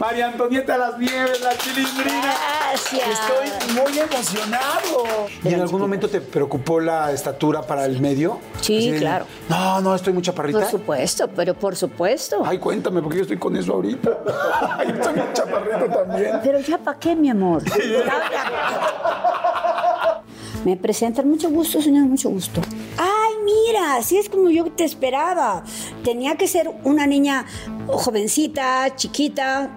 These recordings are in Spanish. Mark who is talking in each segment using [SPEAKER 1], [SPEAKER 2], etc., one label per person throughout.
[SPEAKER 1] María Antonieta Las Nieves, la chilindrina.
[SPEAKER 2] Gracias.
[SPEAKER 1] Estoy muy emocionado. ¿Y en algún momento te preocupó la estatura para el medio?
[SPEAKER 2] Sí,
[SPEAKER 1] Así
[SPEAKER 2] claro.
[SPEAKER 1] No, no, estoy muy chaparrita.
[SPEAKER 2] Por supuesto, pero por supuesto.
[SPEAKER 1] Ay, cuéntame, porque yo estoy con eso ahorita. Ay, estoy muy chaparrito también.
[SPEAKER 2] Pero ya para qué, mi amor. Me presentan, mucho gusto, señor, mucho gusto. Ay, mira, así es como yo te esperaba. Tenía que ser una niña jovencita, chiquita,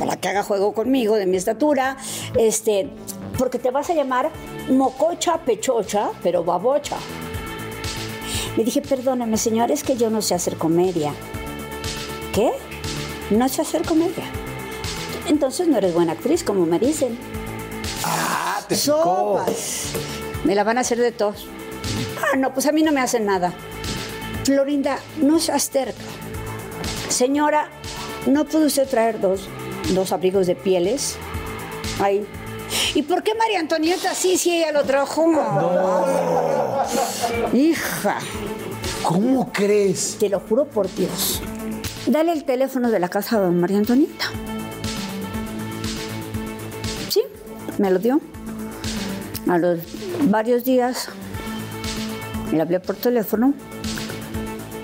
[SPEAKER 2] para que haga juego conmigo, de mi estatura, este, porque te vas a llamar mococha pechocha, pero babocha. Le dije, perdóname, señor, es que yo no sé hacer comedia. ¿Qué? No sé hacer comedia. Entonces no eres buena actriz, como me dicen.
[SPEAKER 1] Ah, te picó.
[SPEAKER 2] Sopas. Me la van a hacer de tos. Ah, no, pues a mí no me hacen nada. Florinda, no seas terca. Señora, ¿no puede usted traer dos, dos abrigos de pieles? Ay. ¿Y por qué María Antonieta sí, sí, ella lo trajo? Hija,
[SPEAKER 1] ¿Cómo crees?
[SPEAKER 2] te lo juro por Dios. Dale el teléfono de la casa de María Antonieta. Sí, me lo dio. A los varios días le hablé por teléfono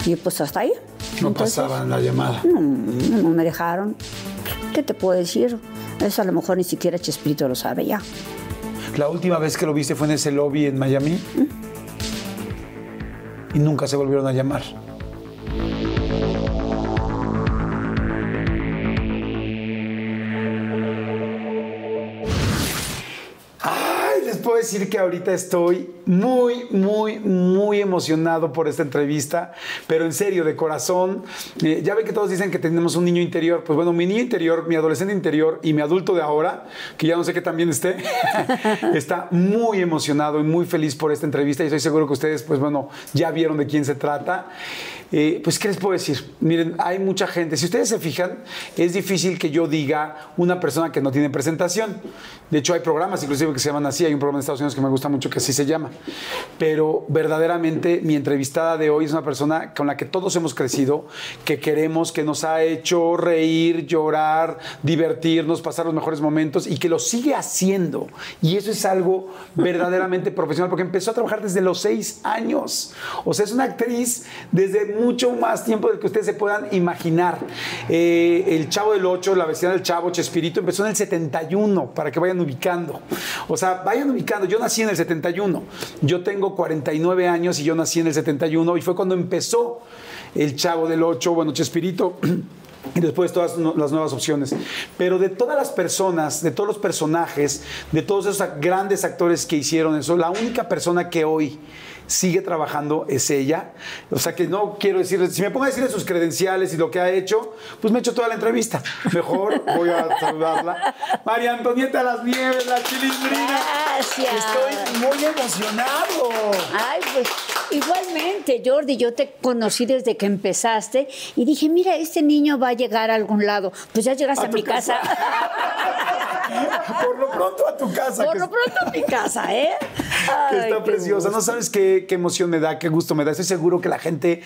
[SPEAKER 2] y pues hasta ahí.
[SPEAKER 1] No
[SPEAKER 2] Entonces,
[SPEAKER 1] pasaban la llamada.
[SPEAKER 2] No, no me dejaron. ¿Qué te puedo decir? Eso a lo mejor ni siquiera Chespirito lo sabe ya.
[SPEAKER 1] La última vez que lo viste fue en ese lobby en Miami. Y nunca se volvieron a llamar. Puedo decir que ahorita estoy muy, muy, muy emocionado por esta entrevista, pero en serio, de corazón. Eh, ya ven que todos dicen que tenemos un niño interior. Pues bueno, mi niño interior, mi adolescente interior y mi adulto de ahora, que ya no sé qué también esté, está muy emocionado y muy feliz por esta entrevista y estoy seguro que ustedes, pues bueno, ya vieron de quién se trata. Eh, pues, ¿qué les puedo decir? Miren, hay mucha gente. Si ustedes se fijan, es difícil que yo diga una persona que no tiene presentación. De hecho, hay programas inclusive que se llaman así. Hay un programa en Estados Unidos que me gusta mucho que así se llama. Pero verdaderamente mi entrevistada de hoy es una persona con la que todos hemos crecido, que queremos, que nos ha hecho reír, llorar, divertirnos, pasar los mejores momentos y que lo sigue haciendo. Y eso es algo verdaderamente profesional porque empezó a trabajar desde los seis años. O sea, es una actriz desde mucho más tiempo del que ustedes se puedan imaginar. Eh, el Chavo del 8, la vecina del Chavo, Chespirito, empezó en el 71, para que vayan ubicando. O sea, vayan ubicando. Yo nací en el 71. Yo tengo 49 años y yo nací en el 71 y fue cuando empezó el Chavo del 8, bueno, Chespirito. Y después todas las nuevas opciones. Pero de todas las personas, de todos los personajes, de todos esos grandes actores que hicieron eso, la única persona que hoy sigue trabajando es ella. O sea que no quiero decirle, si me pongo a decirle sus credenciales y lo que ha hecho, pues me he hecho toda la entrevista. Mejor voy a saludarla. María Antonieta Las Nieves, la chilindrina.
[SPEAKER 2] Gracias.
[SPEAKER 1] Estoy muy emocionado.
[SPEAKER 2] Ay, pues igualmente, Jordi, yo te conocí desde que empezaste y dije, mira, este niño va a llegar a algún lado. Pues ya llegaste
[SPEAKER 1] A
[SPEAKER 2] mi casa.
[SPEAKER 1] Por lo pronto a tu casa.
[SPEAKER 2] Por
[SPEAKER 1] que
[SPEAKER 2] lo pronto a mi casa, ¿eh?
[SPEAKER 1] que
[SPEAKER 2] Ay,
[SPEAKER 1] está
[SPEAKER 2] qué
[SPEAKER 1] preciosa. No sabes qué, qué emoción me da, qué gusto me da. Estoy seguro que la gente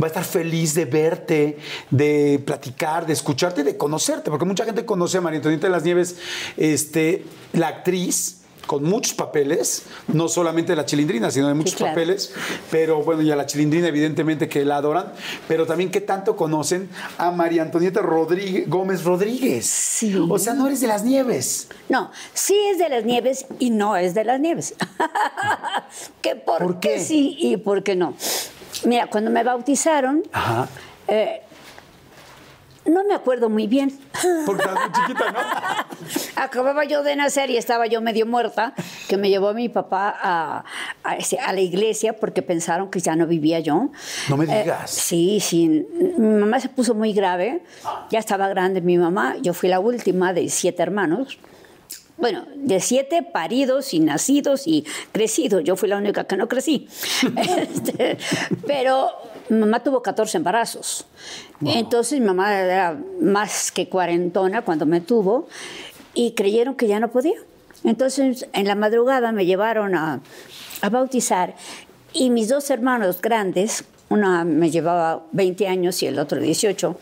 [SPEAKER 1] va a estar feliz de verte, de platicar, de escucharte, de conocerte, porque mucha gente conoce a María Antonieta de las Nieves, este, la actriz. Con muchos papeles, no solamente la chilindrina, sino de muchos
[SPEAKER 2] claro.
[SPEAKER 1] papeles, pero bueno, y a la chilindrina evidentemente que la adoran, pero también que tanto conocen a María Antonieta Rodríguez, Gómez Rodríguez.
[SPEAKER 2] Sí.
[SPEAKER 1] O sea, no eres de las nieves.
[SPEAKER 2] No, sí es de las nieves y no es de las nieves. ¿Qué, por,
[SPEAKER 1] ¿Por qué?
[SPEAKER 2] sí y por qué no? Mira, cuando me bautizaron,
[SPEAKER 1] Ajá.
[SPEAKER 2] eh, no me acuerdo muy bien.
[SPEAKER 1] Porque estás muy chiquita, ¿no?
[SPEAKER 2] Acababa yo de nacer y estaba yo medio muerta, que me llevó mi papá a, a a la iglesia porque pensaron que ya no vivía yo.
[SPEAKER 1] No me
[SPEAKER 2] Eh,
[SPEAKER 1] digas.
[SPEAKER 2] sí, sí. Mi mamá se puso muy grave. Ya estaba grande mi mamá. Yo fui la última de siete hermanos. Bueno, de siete paridos y nacidos y crecidos. Yo fui la única que no crecí. Este, pero mi mamá tuvo 14 embarazos. Entonces mi mamá era más que cuarentona cuando me tuvo y creyeron que ya no podía. Entonces en la madrugada me llevaron a, a bautizar y mis dos hermanos grandes, una me llevaba 20 años y el otro 18,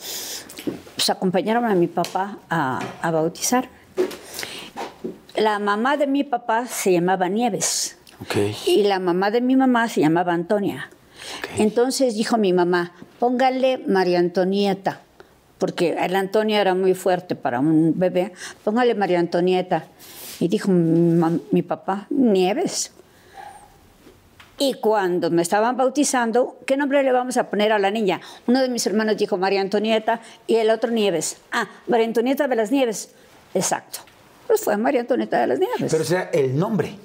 [SPEAKER 2] pues acompañaron a mi papá a, a bautizar. La mamá de mi papá se llamaba Nieves y la mamá de mi mamá se llamaba Antonia. Entonces dijo mi mamá, póngale María Antonieta, porque la Antonia era muy fuerte para un bebé, póngale María Antonieta. Y dijo mi, papá, Nieves. Y cuando me estaban bautizando, ¿qué nombre le vamos a poner a la niña? Uno de mis hermanos dijo María Antonieta y el otro Nieves. Ah, María Antonieta de las Nieves. Exacto. Pues fue María Antonieta de las Nieves.
[SPEAKER 1] Pero ese era el nombre.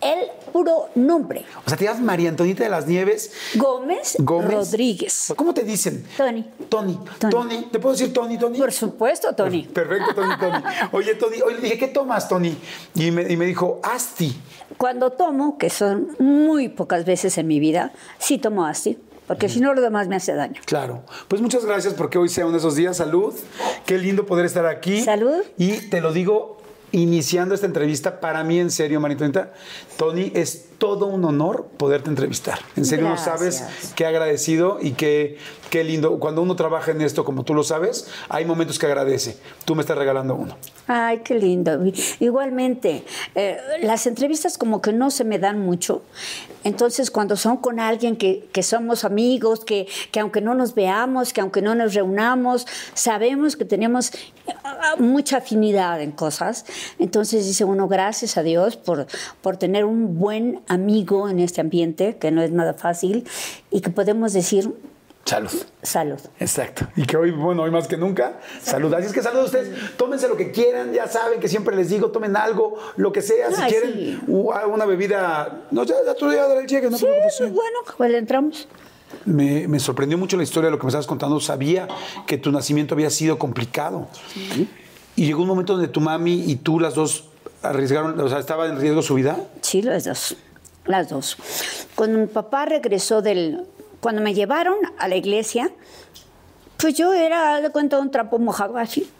[SPEAKER 2] El puro nombre.
[SPEAKER 1] O sea, te llamas María Antonieta de las Nieves
[SPEAKER 2] Gómez,
[SPEAKER 1] Gómez
[SPEAKER 2] Rodríguez.
[SPEAKER 1] ¿Cómo te dicen?
[SPEAKER 2] Tony.
[SPEAKER 1] Tony.
[SPEAKER 2] Tony.
[SPEAKER 1] Tony. ¿Te puedo decir Tony, Tony?
[SPEAKER 2] Por supuesto, Tony.
[SPEAKER 1] Perfecto, Tony, Tony. Oye, Tony, oye, le dije, ¿qué tomas, Tony? Y me, y me dijo, Asti.
[SPEAKER 2] Cuando tomo, que son muy pocas veces en mi vida, sí tomo Asti, porque si no lo demás me hace daño.
[SPEAKER 1] Claro. Pues muchas gracias porque hoy sea uno de esos días. Salud. Qué lindo poder estar aquí.
[SPEAKER 2] Salud.
[SPEAKER 1] Y te lo digo iniciando esta entrevista, para mí en serio, Maritonita, Tony, es todo un honor poderte entrevistar. En serio, no sabes qué agradecido y qué, qué lindo. Cuando uno trabaja en esto, como tú lo sabes, hay momentos que agradece. Tú me estás regalando uno.
[SPEAKER 2] Ay, qué lindo. Igualmente, eh, las entrevistas como que no se me dan mucho. Entonces, cuando son con alguien que, que somos amigos, que, que aunque no nos veamos, que aunque no nos reunamos, sabemos que tenemos ah, mucha afinidad en cosas. Entonces dice uno, gracias a Dios por, por tener un buen amigo en este ambiente, que no es nada fácil, y que podemos decir
[SPEAKER 1] Salud.
[SPEAKER 2] salud.
[SPEAKER 1] Exacto. Y que hoy, bueno, hoy más que nunca, salud. Así es que salud a ustedes. Tómense lo que quieran, ya saben que siempre les digo, tomen algo, lo que sea. Si
[SPEAKER 2] Ay,
[SPEAKER 1] quieren
[SPEAKER 2] sí.
[SPEAKER 1] una bebida, no, ya, ya tú ya daré el cheque, no te
[SPEAKER 2] Sí,
[SPEAKER 1] sí.
[SPEAKER 2] bueno, pues le entramos.
[SPEAKER 1] Me, me sorprendió mucho la historia de lo que me estabas contando. Sabía que tu nacimiento había sido complicado. Y llegó un momento donde tu mami y tú, las dos, arriesgaron, o sea, estaba en riesgo su vida.
[SPEAKER 2] Sí, las dos. Las dos. Cuando mi papá regresó del. Cuando me llevaron a la iglesia, pues yo era, de cuenta, un trapo mojado así.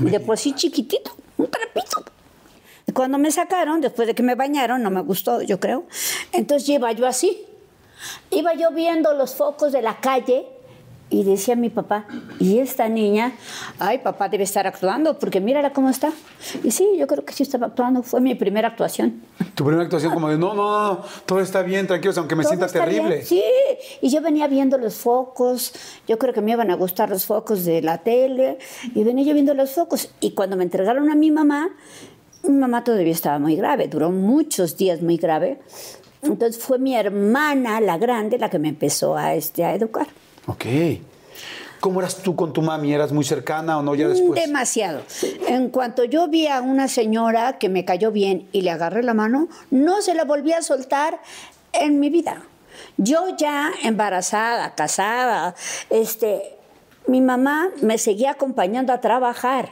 [SPEAKER 2] Y de por sí chiquitito, un trapito. Y cuando me sacaron, después de que me bañaron, no me gustó, yo creo. Entonces iba yo así. Iba yo viendo los focos de la calle y decía mi papá, ¿y esta niña? Ay, papá debe estar actuando porque mírala cómo está. Y sí, yo creo que sí estaba actuando. Fue mi primera actuación.
[SPEAKER 1] Tu primera actuación como de, no, no, no, todo está bien, tranquilos, aunque me
[SPEAKER 2] Todo
[SPEAKER 1] sienta terrible.
[SPEAKER 2] bien. Sí, y yo venía viendo los focos, yo creo que me iban a gustar los focos de la tele, y venía yo viendo los focos. Y cuando me entregaron a mi mamá, mi mamá todavía estaba muy grave, duró muchos días muy grave. Entonces fue mi hermana, la grande, la que me empezó a, este, a educar.
[SPEAKER 1] Ok. ¿Cómo eras tú con tu mami? ¿Eras muy cercana o no ya después?
[SPEAKER 2] Demasiado. En cuanto yo vi a una señora que me cayó bien y le agarré la mano, no se la volví a soltar en mi vida. Yo ya embarazada, casada, este, mi mamá me seguía acompañando a trabajar.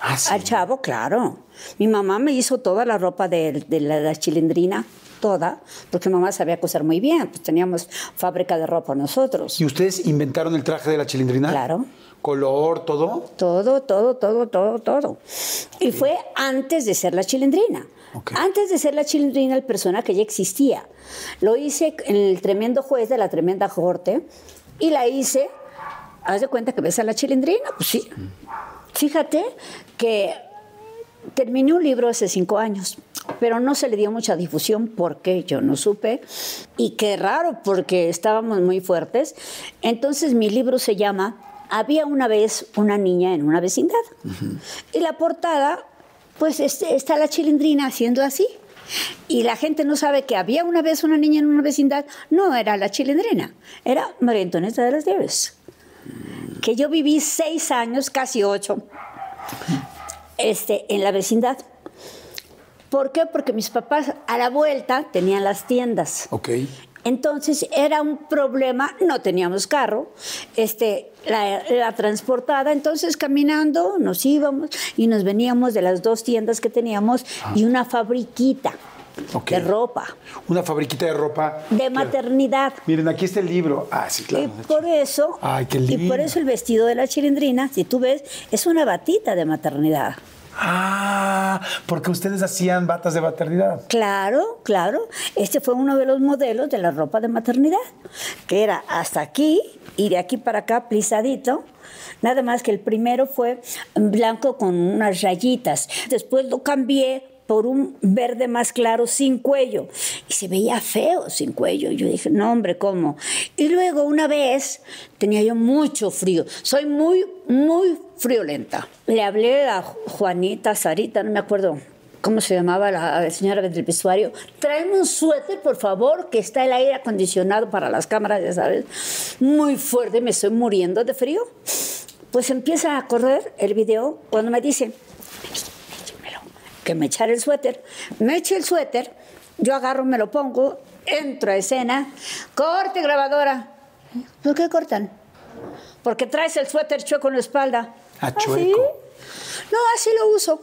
[SPEAKER 1] Ah, sí.
[SPEAKER 2] Al chavo, claro. Mi mamá me hizo toda la ropa de, de la, la chilindrina, toda, porque mamá sabía coser muy bien, pues teníamos fábrica de ropa nosotros.
[SPEAKER 1] ¿Y ustedes inventaron el traje de la chilindrina?
[SPEAKER 2] Claro.
[SPEAKER 1] ¿Color, todo?
[SPEAKER 2] Todo, todo, todo, todo, todo. Y fue antes de ser la chilindrina. Antes de ser la chilindrina, el personaje ya existía. Lo hice en el tremendo juez de la tremenda corte y la hice. Haz de cuenta que ves a la chilindrina, pues sí. Fíjate que terminé un libro hace cinco años pero no se le dio mucha difusión porque yo no supe. Y qué raro, porque estábamos muy fuertes. Entonces mi libro se llama Había una vez una niña en una vecindad. Y la portada, pues este, está la chilindrina haciendo así. Y la gente no sabe que había una vez una niña en una vecindad. No era la chilindrina, era María Antonieta de las Nieves. Que yo viví seis años, casi ocho, este, en la vecindad. ¿Por qué? Porque mis papás a la vuelta tenían las tiendas.
[SPEAKER 1] Ok.
[SPEAKER 2] Entonces era un problema, no teníamos carro, este, la, la, transportada, entonces caminando nos íbamos y nos veníamos de las dos tiendas que teníamos y una fabriquita
[SPEAKER 1] Ok.
[SPEAKER 2] de ropa,
[SPEAKER 1] Una fabriquita de ropa.
[SPEAKER 2] de
[SPEAKER 1] Claro.
[SPEAKER 2] maternidad.
[SPEAKER 1] Miren, aquí está el libro. Ah, sí, claro.
[SPEAKER 2] Y por eso,
[SPEAKER 1] Ay, qué
[SPEAKER 2] y
[SPEAKER 1] lindo.
[SPEAKER 2] por eso el vestido de la chilindrina, si tú ves, es una batita de maternidad.
[SPEAKER 1] Ah, porque ustedes hacían batas de maternidad.
[SPEAKER 2] Claro, claro. Este fue uno de los modelos de la ropa de maternidad, que era hasta aquí y de aquí para acá plisadito. Nada más que el primero fue blanco con unas rayitas. Después lo cambié por un verde más claro sin cuello. Y se veía feo sin cuello. Yo dije, no, hombre, ¿cómo? Y luego una vez tenía yo mucho frío. Soy muy, muy friolenta. Le hablé a Juanita, Sarita, no me acuerdo ¿cómo se llamaba la señora del vestuario? Tráeme un suéter, por favor, que está el aire acondicionado para las cámaras, ya sabes. Muy fuerte, me estoy muriendo de frío. Pues empieza a correr el video cuando me dice que me echara el suéter. Me eche el suéter, yo agarro, me lo pongo, entro a escena, corte grabadora. ¿Por qué cortan? Porque traes el suéter chueco en la espalda.
[SPEAKER 1] Ah,
[SPEAKER 2] ¿sí?
[SPEAKER 1] chueco.
[SPEAKER 2] No, así lo uso.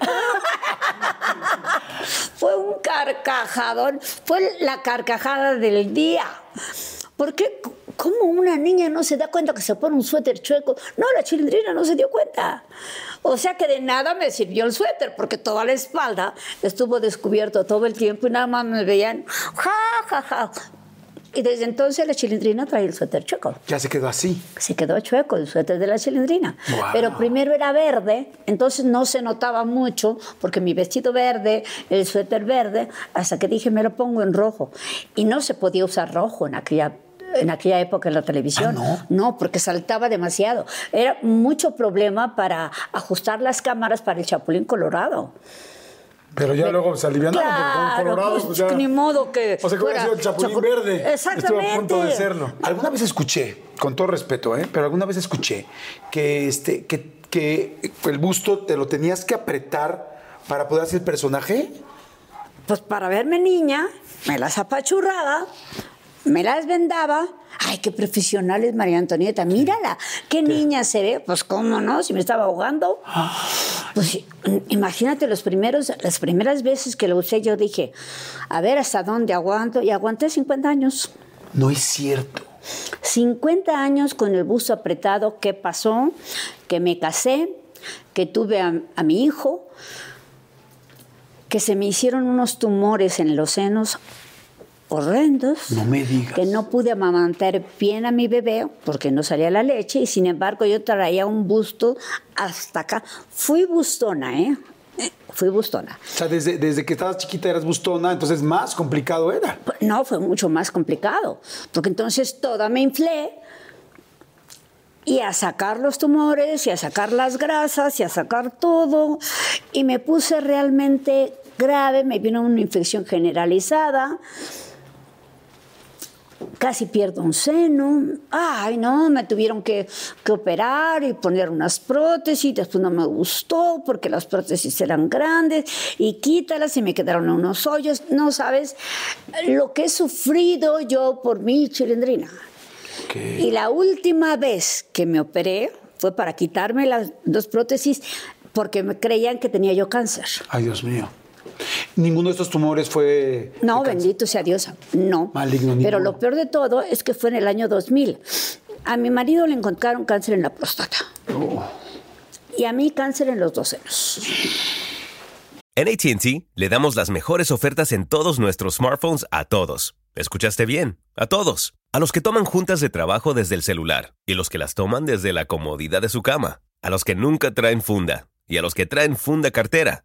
[SPEAKER 2] fue un carcajadón, fue la carcajada del día. ¿Por qué? ¿Cómo una niña no se da cuenta que se pone un suéter chueco? No, la chilindrina no se dio cuenta. O sea que de nada me sirvió el suéter, porque toda la espalda estuvo descubierto todo el tiempo y nada más me veían, ja, ja, ja. Y desde entonces la chilindrina trae el suéter chueco
[SPEAKER 1] Ya se quedó así.
[SPEAKER 2] se quedó chueco el suéter de la chilindrina. Pero primero era verde, entonces no se notaba mucho, porque mi vestido verde, el suéter verde, hasta que dije, me lo pongo en rojo. Y no se podía usar rojo en aquella en aquella época en la televisión.
[SPEAKER 1] Ah, ¿no?
[SPEAKER 2] No, porque saltaba demasiado. Era mucho problema para ajustar las cámaras para el Chapulín Colorado.
[SPEAKER 1] Pero ya luego se alivianaron porque
[SPEAKER 2] Claro,
[SPEAKER 1] con Colorado,
[SPEAKER 2] pues,
[SPEAKER 1] pues ya.
[SPEAKER 2] ni modo que
[SPEAKER 1] O sea, que hubiera sido el Chapulín
[SPEAKER 2] Chapu-
[SPEAKER 1] Verde.
[SPEAKER 2] Exactamente.
[SPEAKER 1] Estuvo a punto de serlo. Alguna vez escuché, con todo respeto, ¿eh? pero alguna vez escuché que, este, que, que el busto te lo tenías que apretar para poder hacer el personaje.
[SPEAKER 2] Pues para verme niña, me las apachurraba, me las vendaba. Ay, qué profesional es María Antonieta, mírala, qué niña se ve. Pues cómo no, si me estaba ahogando. Pues imagínate los primeros, las primeras veces que lo usé, yo dije, a ver hasta dónde aguanto. Y aguanté 50 años.
[SPEAKER 1] No es cierto.
[SPEAKER 2] 50 años con el busto apretado. ¿Qué pasó? Que me casé, que tuve a, a mi hijo, que se me hicieron unos tumores en los senos horrendos.
[SPEAKER 1] No me digas.
[SPEAKER 2] Que no pude amamantar bien a mi bebé porque no salía la leche y sin embargo yo traía un busto hasta acá. Fui bustona, ¿eh? Fui bustona.
[SPEAKER 1] O sea, desde, desde que estabas chiquita eras bustona, entonces más complicado era.
[SPEAKER 2] No, fue mucho más complicado, porque entonces toda me inflé y a sacar los tumores y a sacar las grasas y a sacar todo y me puse realmente grave, me vino una infección generalizada. Casi pierdo un seno. Ay, no, me tuvieron que, que operar y poner unas prótesis. Después no me gustó porque las prótesis eran grandes y quítalas y me quedaron unos hoyos. No sabes lo que he sufrido yo por mi chilindrina. Y la última vez que me operé fue para quitarme las dos prótesis porque me creían que tenía yo cáncer.
[SPEAKER 1] Ay, Dios mío. Ninguno de estos tumores fue.
[SPEAKER 2] No, bendito sea Dios, no.
[SPEAKER 1] Maligno,
[SPEAKER 2] Pero
[SPEAKER 1] ninguno.
[SPEAKER 2] lo peor de todo es que fue en el año 2000. A mi marido le encontraron cáncer en la próstata.
[SPEAKER 1] Oh.
[SPEAKER 2] Y a mí cáncer en los dos senos.
[SPEAKER 3] En ATT le damos las mejores ofertas en todos nuestros smartphones a todos. ¿Escuchaste bien? A todos. A los que toman juntas de trabajo desde el celular y los que las toman desde la comodidad de su cama. A los que nunca traen funda y a los que traen funda cartera.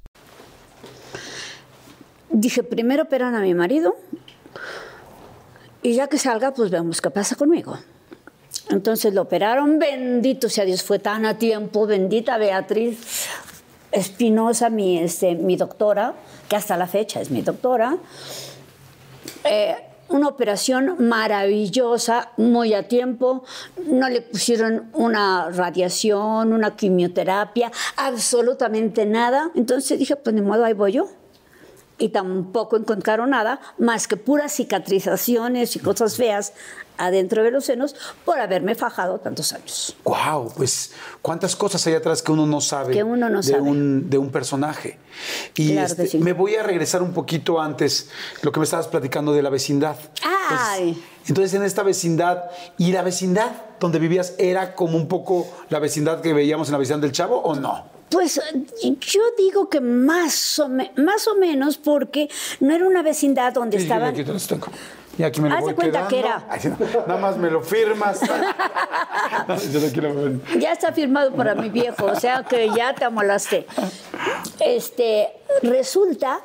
[SPEAKER 2] Dije, primero operan a mi marido y ya que salga, pues vemos qué pasa conmigo. Entonces lo operaron, bendito sea Dios, fue tan a tiempo, bendita Beatriz Espinosa, mi, este, mi doctora, que hasta la fecha es mi doctora. Eh, una operación maravillosa, muy a tiempo. No le pusieron una radiación, una quimioterapia, absolutamente nada. Entonces dije, pues ni modo, ahí voy yo y tampoco encontraron nada más que puras cicatrizaciones y cosas feas adentro de los senos por haberme fajado tantos años.
[SPEAKER 1] Wow, pues cuántas cosas hay atrás que uno no sabe,
[SPEAKER 2] Que uno no
[SPEAKER 1] de,
[SPEAKER 2] sabe.
[SPEAKER 1] Un, de un personaje. Y
[SPEAKER 2] Claro
[SPEAKER 1] este,
[SPEAKER 2] sí.
[SPEAKER 1] me voy a regresar un poquito antes, lo que me estabas platicando de la vecindad.
[SPEAKER 2] Ay.
[SPEAKER 1] Entonces, entonces, en esta vecindad, ¿y la vecindad donde vivías era como un poco la vecindad que veíamos en la vecindad del Chavo o no?
[SPEAKER 2] Pues yo digo que más o, me- más o menos porque no era una vecindad donde
[SPEAKER 1] Sí,
[SPEAKER 2] estaban...
[SPEAKER 1] Y aquí me lo
[SPEAKER 2] Haz de cuenta que
[SPEAKER 1] quedando.
[SPEAKER 2] era.
[SPEAKER 1] Ay, sí, no, nada más me lo firmas. Yo no quiero ver.
[SPEAKER 2] Ya está firmado para mi viejo, o sea que ya te amolaste. Este, resulta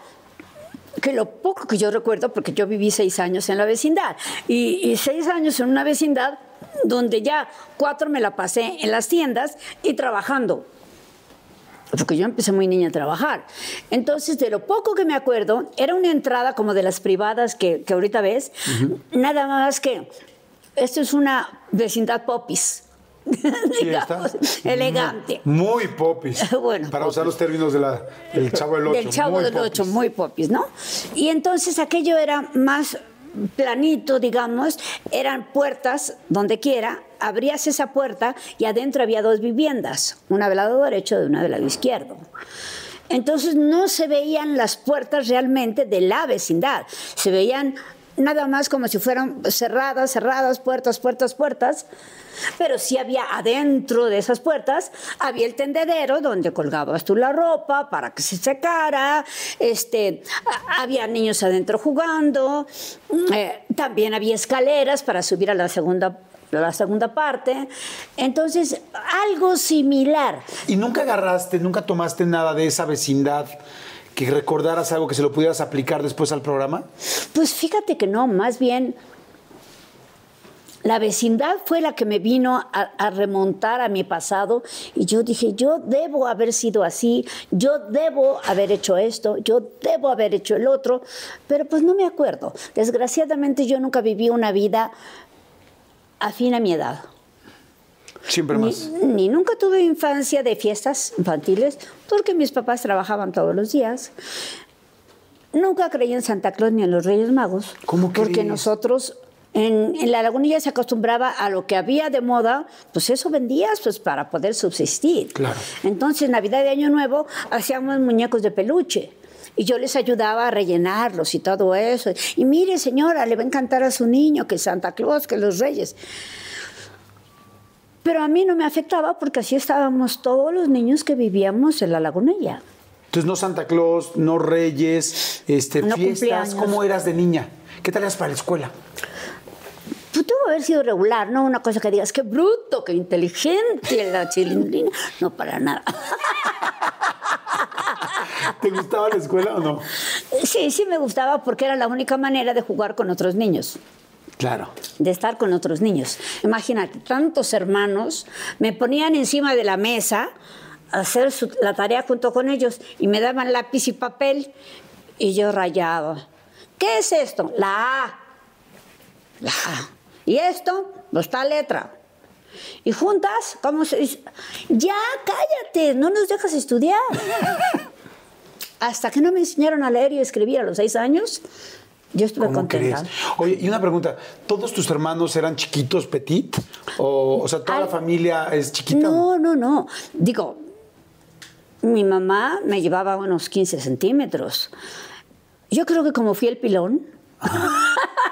[SPEAKER 2] que lo poco que yo recuerdo, porque yo viví seis años en la vecindad, y, y seis años en una vecindad donde ya cuatro me la pasé en las tiendas y trabajando. Porque yo empecé muy niña a trabajar. Entonces, de lo poco que me acuerdo, era una entrada como de las privadas que, que ahorita ves, nada más que esto es una vecindad popis.
[SPEAKER 1] Sí,
[SPEAKER 2] digamos, elegante.
[SPEAKER 1] Muy popis.
[SPEAKER 2] Bueno,
[SPEAKER 1] Para usar los términos de la, del Chavo del Ocho.
[SPEAKER 2] Del Chavo
[SPEAKER 1] muy
[SPEAKER 2] del
[SPEAKER 1] popis.
[SPEAKER 2] Ocho, muy popis, ¿no? Y entonces aquello era más planito, digamos, eran puertas donde quiera, abrías esa puerta y adentro había dos viviendas, una del lado derecho y una del lado izquierdo. Entonces no se veían las puertas realmente de la vecindad, se veían nada más como si fueran cerradas, cerradas, puertas, puertas, puertas, pero sí había adentro de esas puertas, había el tendedero donde colgabas tú la ropa para que se secara, este, había niños adentro jugando, eh, también había escaleras para subir a la segunda la segunda parte. Entonces, algo similar.
[SPEAKER 1] ¿Y nunca agarraste, nunca tomaste nada de esa vecindad que recordaras algo que se lo pudieras aplicar después al programa?
[SPEAKER 2] Pues fíjate que no, más bien la vecindad fue la que me vino a, a remontar a mi pasado y yo dije, yo debo haber sido así, yo debo haber hecho esto, yo debo haber hecho el otro, pero pues no me acuerdo. Desgraciadamente yo nunca viví una vida afín a mi edad.
[SPEAKER 1] Siempre
[SPEAKER 2] Ni,
[SPEAKER 1] más.
[SPEAKER 2] ni nunca tuve infancia de fiestas infantiles porque mis papás trabajaban todos los días. Nunca creí en Santa Claus ni en los Reyes Magos.
[SPEAKER 1] ¿Cómo
[SPEAKER 2] Porque
[SPEAKER 1] crees?
[SPEAKER 2] nosotros en, en la lagunilla se acostumbraba a lo que había de moda, pues eso vendías pues para poder subsistir.
[SPEAKER 1] Claro.
[SPEAKER 2] Entonces, Navidad y Año Nuevo hacíamos muñecos de peluche. Y yo les ayudaba a rellenarlos y todo eso. Y mire, señora, le va a encantar a su niño que Santa Claus, que los reyes. Pero a mí no me afectaba porque así estábamos todos los niños que vivíamos en la lagunilla.
[SPEAKER 1] Entonces, no Santa Claus, no Reyes, este,
[SPEAKER 2] No
[SPEAKER 1] fiestas. ¿Cómo eras de niña? ¿Qué tal eras para la escuela?
[SPEAKER 2] Pues tuvo que haber sido regular, ¿no? Una cosa que digas, qué bruto, qué inteligente la chilindrina. No, para nada.
[SPEAKER 1] ¿Te gustaba la escuela o no?
[SPEAKER 2] Sí, sí me gustaba porque era la única manera de jugar con otros niños.
[SPEAKER 1] Claro.
[SPEAKER 2] de estar con otros niños. Imagínate, tantos hermanos me ponían encima de la mesa a hacer su- la tarea junto con ellos y me daban lápiz y papel y yo rayaba. ¿Qué es esto? La A. La A. ¿Y esto? Pues tal letra. Y juntas, ¿cómo se dice? Ya, cállate, no nos dejas estudiar. Hasta que no me enseñaron a leer y escribir a los seis años, yo estuve
[SPEAKER 1] ¿Cómo
[SPEAKER 2] contenta.
[SPEAKER 1] crees? Oye, y una pregunta, ¿todos tus hermanos eran chiquitos, petit? O, o sea, toda la familia es chiquita.
[SPEAKER 2] No, no, no. Digo, mi mamá me llevaba unos 15 centímetros. Yo creo que como fui el pilón,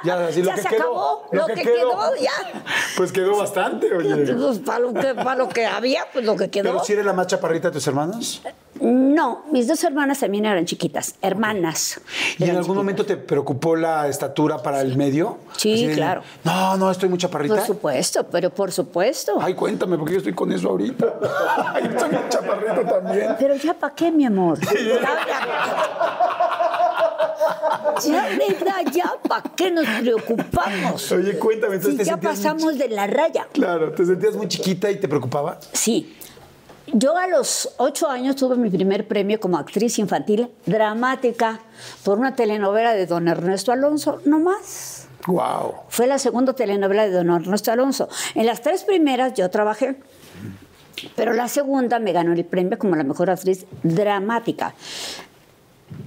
[SPEAKER 1] Ya, así lo
[SPEAKER 2] Ya
[SPEAKER 1] que
[SPEAKER 2] se
[SPEAKER 1] quedó.
[SPEAKER 2] acabó, lo que quedó, ya.
[SPEAKER 1] Pues quedó bastante, oye.
[SPEAKER 2] pues, para, lo que, para lo que había, pues lo que quedó.
[SPEAKER 1] ¿Pero si eres la más chaparrita de tus hermanos?
[SPEAKER 2] No, mis dos hermanas también eran chiquitas, hermanas.
[SPEAKER 1] ¿Y en algún momento te preococupó la estatura para el medio?
[SPEAKER 2] Sí,
[SPEAKER 1] de,
[SPEAKER 2] claro.
[SPEAKER 1] No, no, estoy muy chaparrita.
[SPEAKER 2] Por supuesto, pero por supuesto.
[SPEAKER 1] Ay, cuéntame, porque yo estoy con eso ahorita. Ay, estoy muy chaparrito también.
[SPEAKER 2] Pero ya para qué, mi amor. Ya, neta, ya para qué nos preocupamos.
[SPEAKER 1] Oye, cuéntame, entonces
[SPEAKER 2] Si
[SPEAKER 1] te
[SPEAKER 2] ya
[SPEAKER 1] sentías muy
[SPEAKER 2] pasamos de la raya.
[SPEAKER 1] Claro, ¿te sentías muy chiquita y te preocupaba?
[SPEAKER 2] Sí. Yo a los ocho años tuve mi primer premio como actriz infantil dramática por una telenovela de don Ernesto Alonso, no más.
[SPEAKER 1] Wow.
[SPEAKER 2] Fue la segunda telenovela de don Ernesto Alonso. En las tres primeras yo trabajé, pero la segunda me ganó el premio como la mejor actriz dramática.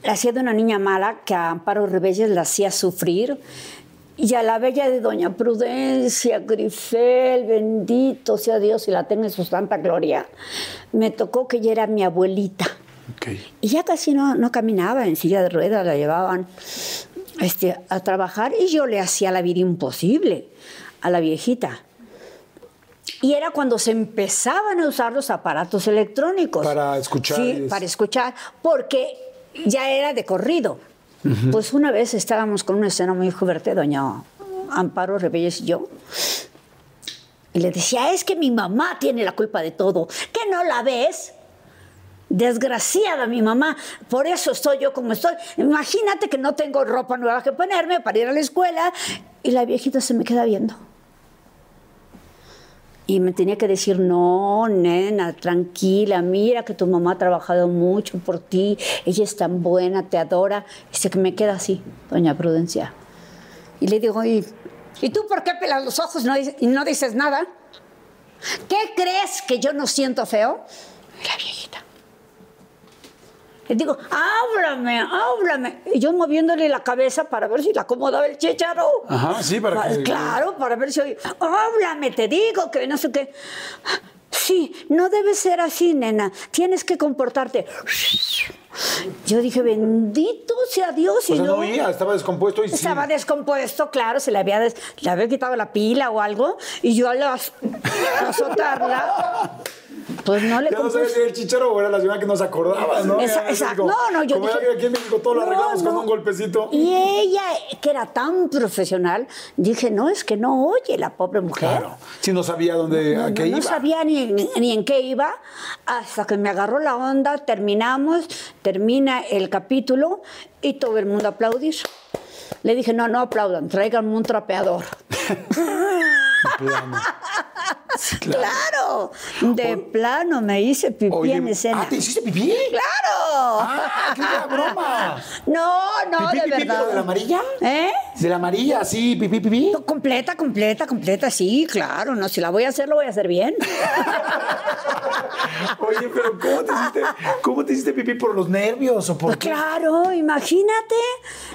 [SPEAKER 2] La hacía de una niña mala que a Amparo Ribelles la hacía sufrir. Y a la bella de Doña Prudencia, Grifel, bendito sea Dios y la tenga en su santa gloria, me tocó que ella era mi abuelita. Y ya casi no, no caminaba en silla de ruedas, la llevaban este, a trabajar y yo le hacía la vida imposible a la viejita. Y era cuando se empezaban a usar los aparatos electrónicos.
[SPEAKER 1] Para escuchar
[SPEAKER 2] Sí,
[SPEAKER 1] es-
[SPEAKER 2] para escuchar, porque ya era de corrido. Pues una vez estábamos con una escena muy fuerte, doña Amparo Rebelles y yo, y le decía, es que mi mamá tiene la culpa de todo, ¿que no la ves? Desgraciada mi mamá, por eso estoy yo como estoy. Imagínate que no tengo ropa nueva que ponerme para ir a la escuela y la viejita se me queda viendo. Y me tenía que decir, no, nena, tranquila, mira que tu mamá ha trabajado mucho por ti, ella es tan buena, te adora. Se que me queda así, doña Prudencia. Y le digo, ¿y, ¿y tú por qué pelas los ojos no y no dices nada? ¿Qué crees que yo no siento feo? La viejita. Le digo, háblame, háblame. Y yo moviéndole la cabeza para ver si le acomodaba el chécharo.
[SPEAKER 1] Ajá, sí, para que-
[SPEAKER 2] Claro, para ver si oye, háblame, te digo que no sé qué. Sí, no debe ser así, nena. Tienes que comportarte. Yo dije, bendito sea Dios.
[SPEAKER 1] O
[SPEAKER 2] y
[SPEAKER 1] sea, no oía, estaba descompuesto y sí.
[SPEAKER 2] estaba descompuesto, claro, se le había, des- le había quitado la pila o algo, y yo al az- azotarla, pues no le
[SPEAKER 1] Ya no sabía si el chicharo o era la señora que no se acordaba, ¿no?
[SPEAKER 2] Esa-
[SPEAKER 1] como-
[SPEAKER 2] No, no, yo
[SPEAKER 1] Como
[SPEAKER 2] dije-
[SPEAKER 1] aquí en México todo lo
[SPEAKER 2] No,
[SPEAKER 1] arreglamos con
[SPEAKER 2] no.
[SPEAKER 1] un golpecito.
[SPEAKER 2] Y ella, que era tan profesional, dije, no, es que no oye la pobre mujer.
[SPEAKER 1] Claro. Si no sabía dónde,
[SPEAKER 2] No,
[SPEAKER 1] a qué
[SPEAKER 2] no, no
[SPEAKER 1] iba.
[SPEAKER 2] sabía ni, ni- ni en qué iba, hasta que me agarró la onda, terminamos, termina el capítulo y todo el mundo aplaudir. Le dije, no, no aplaudan, tráiganme un trapeador.
[SPEAKER 1] Plano.
[SPEAKER 2] Claro, de plano me hice pipí
[SPEAKER 1] Oye,
[SPEAKER 2] en escena.
[SPEAKER 1] ah, ¿te hiciste pipí?
[SPEAKER 2] ¡Claro!
[SPEAKER 1] Ah, qué broma.
[SPEAKER 2] No, no,
[SPEAKER 1] ¿Pipí,
[SPEAKER 2] de
[SPEAKER 1] pipí,
[SPEAKER 2] verdad.
[SPEAKER 1] de la amarilla?
[SPEAKER 2] ¿Eh?
[SPEAKER 1] De la amarilla, sí, pipí, pipí.
[SPEAKER 2] Completa, completa, completa, sí, claro. No, si la voy a hacer, lo voy a hacer bien.
[SPEAKER 1] Oye, pero ¿cómo te hiciste, cómo te hiciste pipí por los nervios o por qué?
[SPEAKER 2] Claro, imagínate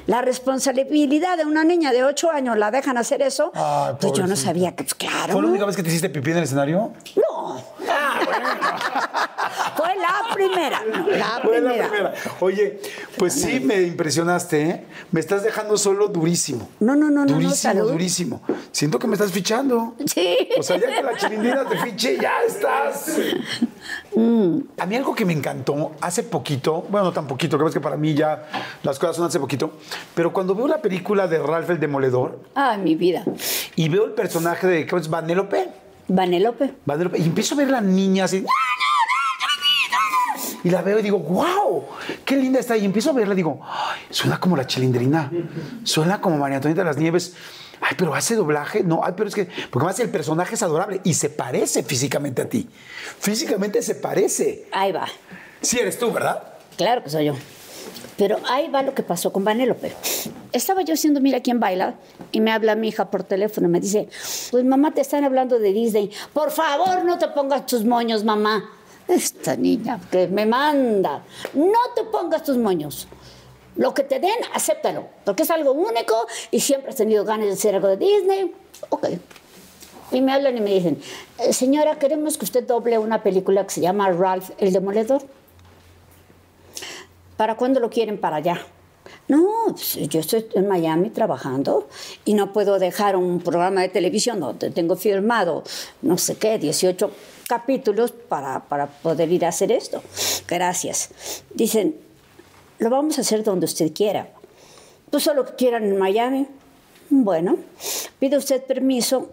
[SPEAKER 2] la responsabilidad de una niña de 8 años, la dejan hacer eso.
[SPEAKER 1] Ay,
[SPEAKER 2] pues yo no sabía pues, claro.
[SPEAKER 1] ¿Fue la única vez que te hiciste pipí en el escenario?
[SPEAKER 2] No. Fue la primera. La
[SPEAKER 1] Fue la
[SPEAKER 2] primera.
[SPEAKER 1] primera. Oye, pues sí me impresionaste, ¿eh? Me estás dejando solo durísimo.
[SPEAKER 2] No, no, no, no, no,
[SPEAKER 1] Durísimo, durísimo. Siento que me estás fichando.
[SPEAKER 2] Sí.
[SPEAKER 1] O sea, ya que la chilindrina te fiche, ya estás.
[SPEAKER 2] Mm.
[SPEAKER 1] A mí algo que me encantó hace poquito, bueno, no tan poquito, creo que para mí ya las cosas son hace poquito, pero cuando veo la película de Ralph el Demoledor
[SPEAKER 2] Ay, mi vida.
[SPEAKER 1] y veo el personaje de, ¿cómo es? Vanélope.
[SPEAKER 2] Vanelope.
[SPEAKER 1] Vanélope, y empiezo a ver la niña así. y la veo y digo, wow, qué linda está. Y empiezo a verla y digo, ay, suena como la chilindrina, suena como María Antonieta de las Nieves. Ay, pero hace doblaje. No, ay, pero es que. Porque además el personaje es adorable y se parece físicamente a ti. Físicamente se parece.
[SPEAKER 2] Ahí va.
[SPEAKER 1] Sí, eres tú, ¿verdad?
[SPEAKER 2] Claro que soy yo. Pero ahí va lo que pasó con Vanélope. Estaba yo haciendo Mira quién baila y me habla mi hija por teléfono. Me dice, pues mamá, te están hablando de Disney. Por favor, no te pongas tus moños, mamá. Esta niña que me manda. No te pongas tus moños. Lo que te den, acéptalo. Porque es algo único y siempre has tenido ganas de hacer algo de Disney. Ok. Y me hablan y me dicen, "Eh, señora, queremos que usted doble una película que se llama Ralph el Demoledor. ¿Para cuándo lo quieren para allá? No, pues, yo estoy en Miami trabajando y no puedo dejar un programa de televisión donde tengo firmado, no sé qué, 18 capítulos para, para poder ir a hacer esto. Gracias. Dicen, lo vamos a hacer donde usted quiera. Pues solo que quieran en Miami. Bueno, pide usted permiso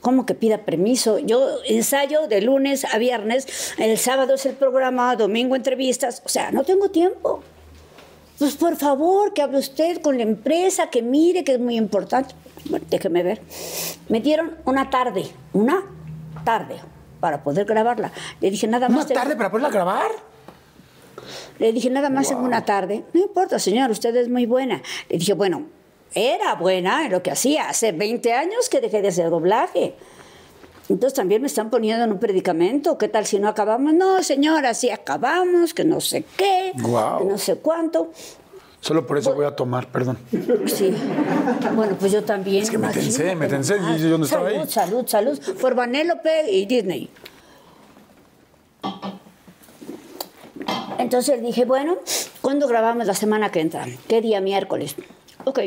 [SPEAKER 2] ¿Cómo que pida permiso? Yo ensayo de lunes a viernes, el sábado es el programa, domingo entrevistas, o sea, no tengo tiempo. Pues por favor, que hable usted con la empresa, que mire, que es muy importante. Bueno, déjeme ver. Me dieron una tarde, una tarde, para poder grabarla. Le dije nada más.
[SPEAKER 1] ¿Una tarde para poderla grabar?
[SPEAKER 2] Le dije nada más en una tarde. No importa, señor, usted es muy buena. Le dije, bueno, era buena en lo que hacía. Hace 20 años que dejé de hacer doblaje. Entonces también me están poniendo en un predicamento. ¿Qué tal si no acabamos? No, señora, sí acabamos, que no sé qué,
[SPEAKER 1] Guau.
[SPEAKER 2] que no sé cuánto.
[SPEAKER 1] Solo por eso voy a tomar, perdón.
[SPEAKER 2] Sí. Bueno, pues yo también.
[SPEAKER 1] Es que me tensé, me tensé, y yo no estaba
[SPEAKER 2] salud,
[SPEAKER 1] ahí.
[SPEAKER 2] Salud, salud, Por Vanélope y Disney. Entonces dije, bueno, ¿cuándo grabamos la semana que entra? ¿Qué día? Miércoles. Ok.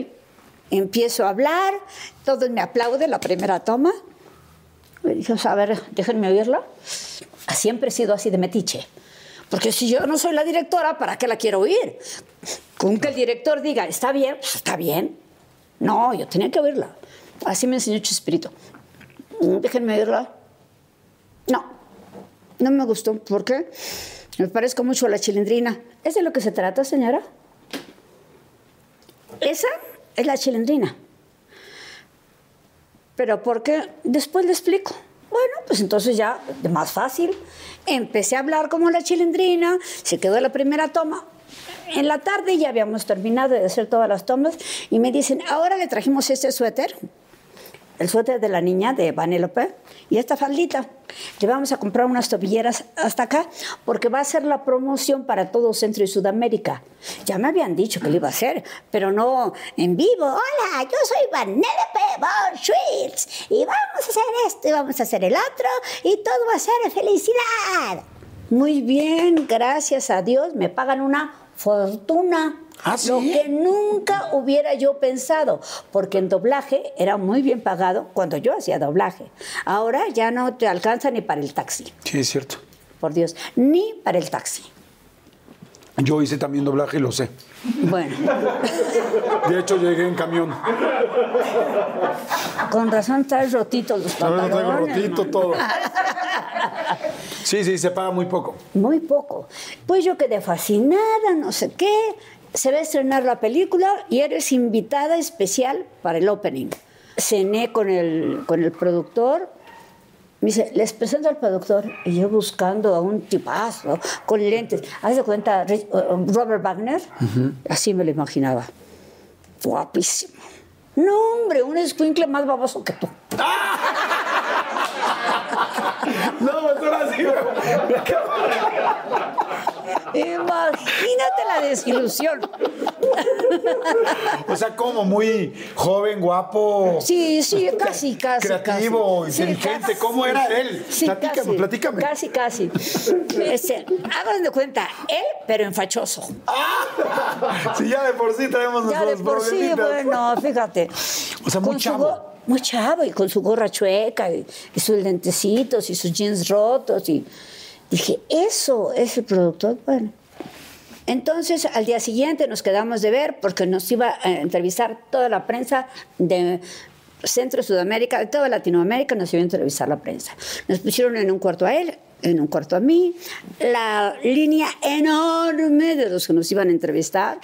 [SPEAKER 2] Empiezo a hablar, todos me aplauden la primera toma. Me dije, a ver, déjenme oírla. Siempre he sido así de metiche. Porque si yo no soy la directora, ¿para qué la quiero oír? Con que el director diga, está bien, pues está bien. No, yo tenía que oírla. Así me enseñó Chespirito. Déjenme oírla. No, no me gustó. ¿Por qué? Me parezco mucho a la chilindrina. ¿Es de lo que se trata, señora? Esa es la chilindrina. ¿Pero por qué? Después le explico. Bueno, pues entonces ya, más fácil. Empecé a hablar como la chilindrina, se quedó la primera toma. En la tarde ya habíamos terminado de hacer todas las tomas y me dicen, ahora le trajimos este suéter, el suéter de la niña de Vanélope y esta faldita. Le vamos a comprar unas tobilleras hasta acá porque va a ser la promoción para todo Centro y Sudamérica. Ya me habían dicho que lo iba a hacer, pero no en vivo. Hola, yo soy Vanélope von Schwitz y vamos a hacer esto y vamos a hacer el otro y todo va a ser felicidad. Muy bien, gracias a Dios me pagan una fortuna.
[SPEAKER 1] ¿Ah, sí?
[SPEAKER 2] Lo que nunca hubiera yo pensado, porque en doblaje era muy bien pagado cuando yo hacía doblaje. Ahora ya no te alcanza ni para el taxi,
[SPEAKER 1] Sí, es cierto.
[SPEAKER 2] por Dios, ni para el taxi.
[SPEAKER 1] Yo hice también doblaje y lo sé.
[SPEAKER 2] Bueno,
[SPEAKER 1] De hecho, llegué en camión.
[SPEAKER 2] con razón traes rotitos los pantalones.
[SPEAKER 1] traigo rotito todo. Sí, sí, se paga muy poco.
[SPEAKER 2] Muy poco. Pues yo quedé fascinada, no sé qué. Se va a estrenar la película y eres invitada especial para el opening. Cené con el, con el productor. Me dice, les presento al productor. Y yo buscando a un tipazo con lentes. Haz de cuenta, uh, Robert Wagner. Así me lo imaginaba. Guapísimo. No, hombre, un escuincle más baboso que tú.
[SPEAKER 1] No, mejor así.
[SPEAKER 2] Imagínate la desilusión.
[SPEAKER 1] O sea, como muy joven, guapo.
[SPEAKER 2] Sí, sí, casi, casi.
[SPEAKER 1] Creativo,
[SPEAKER 2] casi.
[SPEAKER 1] inteligente. ¿Cómo era él?
[SPEAKER 2] Sí,
[SPEAKER 1] Platícame,
[SPEAKER 2] casi,
[SPEAKER 1] platícame.
[SPEAKER 2] Casi, casi. Este, hagan de cuenta, él, pero enfachoso.
[SPEAKER 1] Si ya de por sí traemos
[SPEAKER 2] Ya de por sí, bueno, fíjate.
[SPEAKER 1] O sea, muy chavo.
[SPEAKER 2] Muy chavo, y con su gorra chueca, y, y sus lentecitos, y sus jeans rotos, y dije, eso es el productor. Bueno. Entonces, al día siguiente nos quedamos de ver porque nos iba a entrevistar toda la prensa de Centro, Sudamérica, de toda Latinoamérica nos iba a entrevistar la prensa. Nos pusieron en un cuarto a él, en un cuarto a mí, la línea enorme de los que nos iban a entrevistar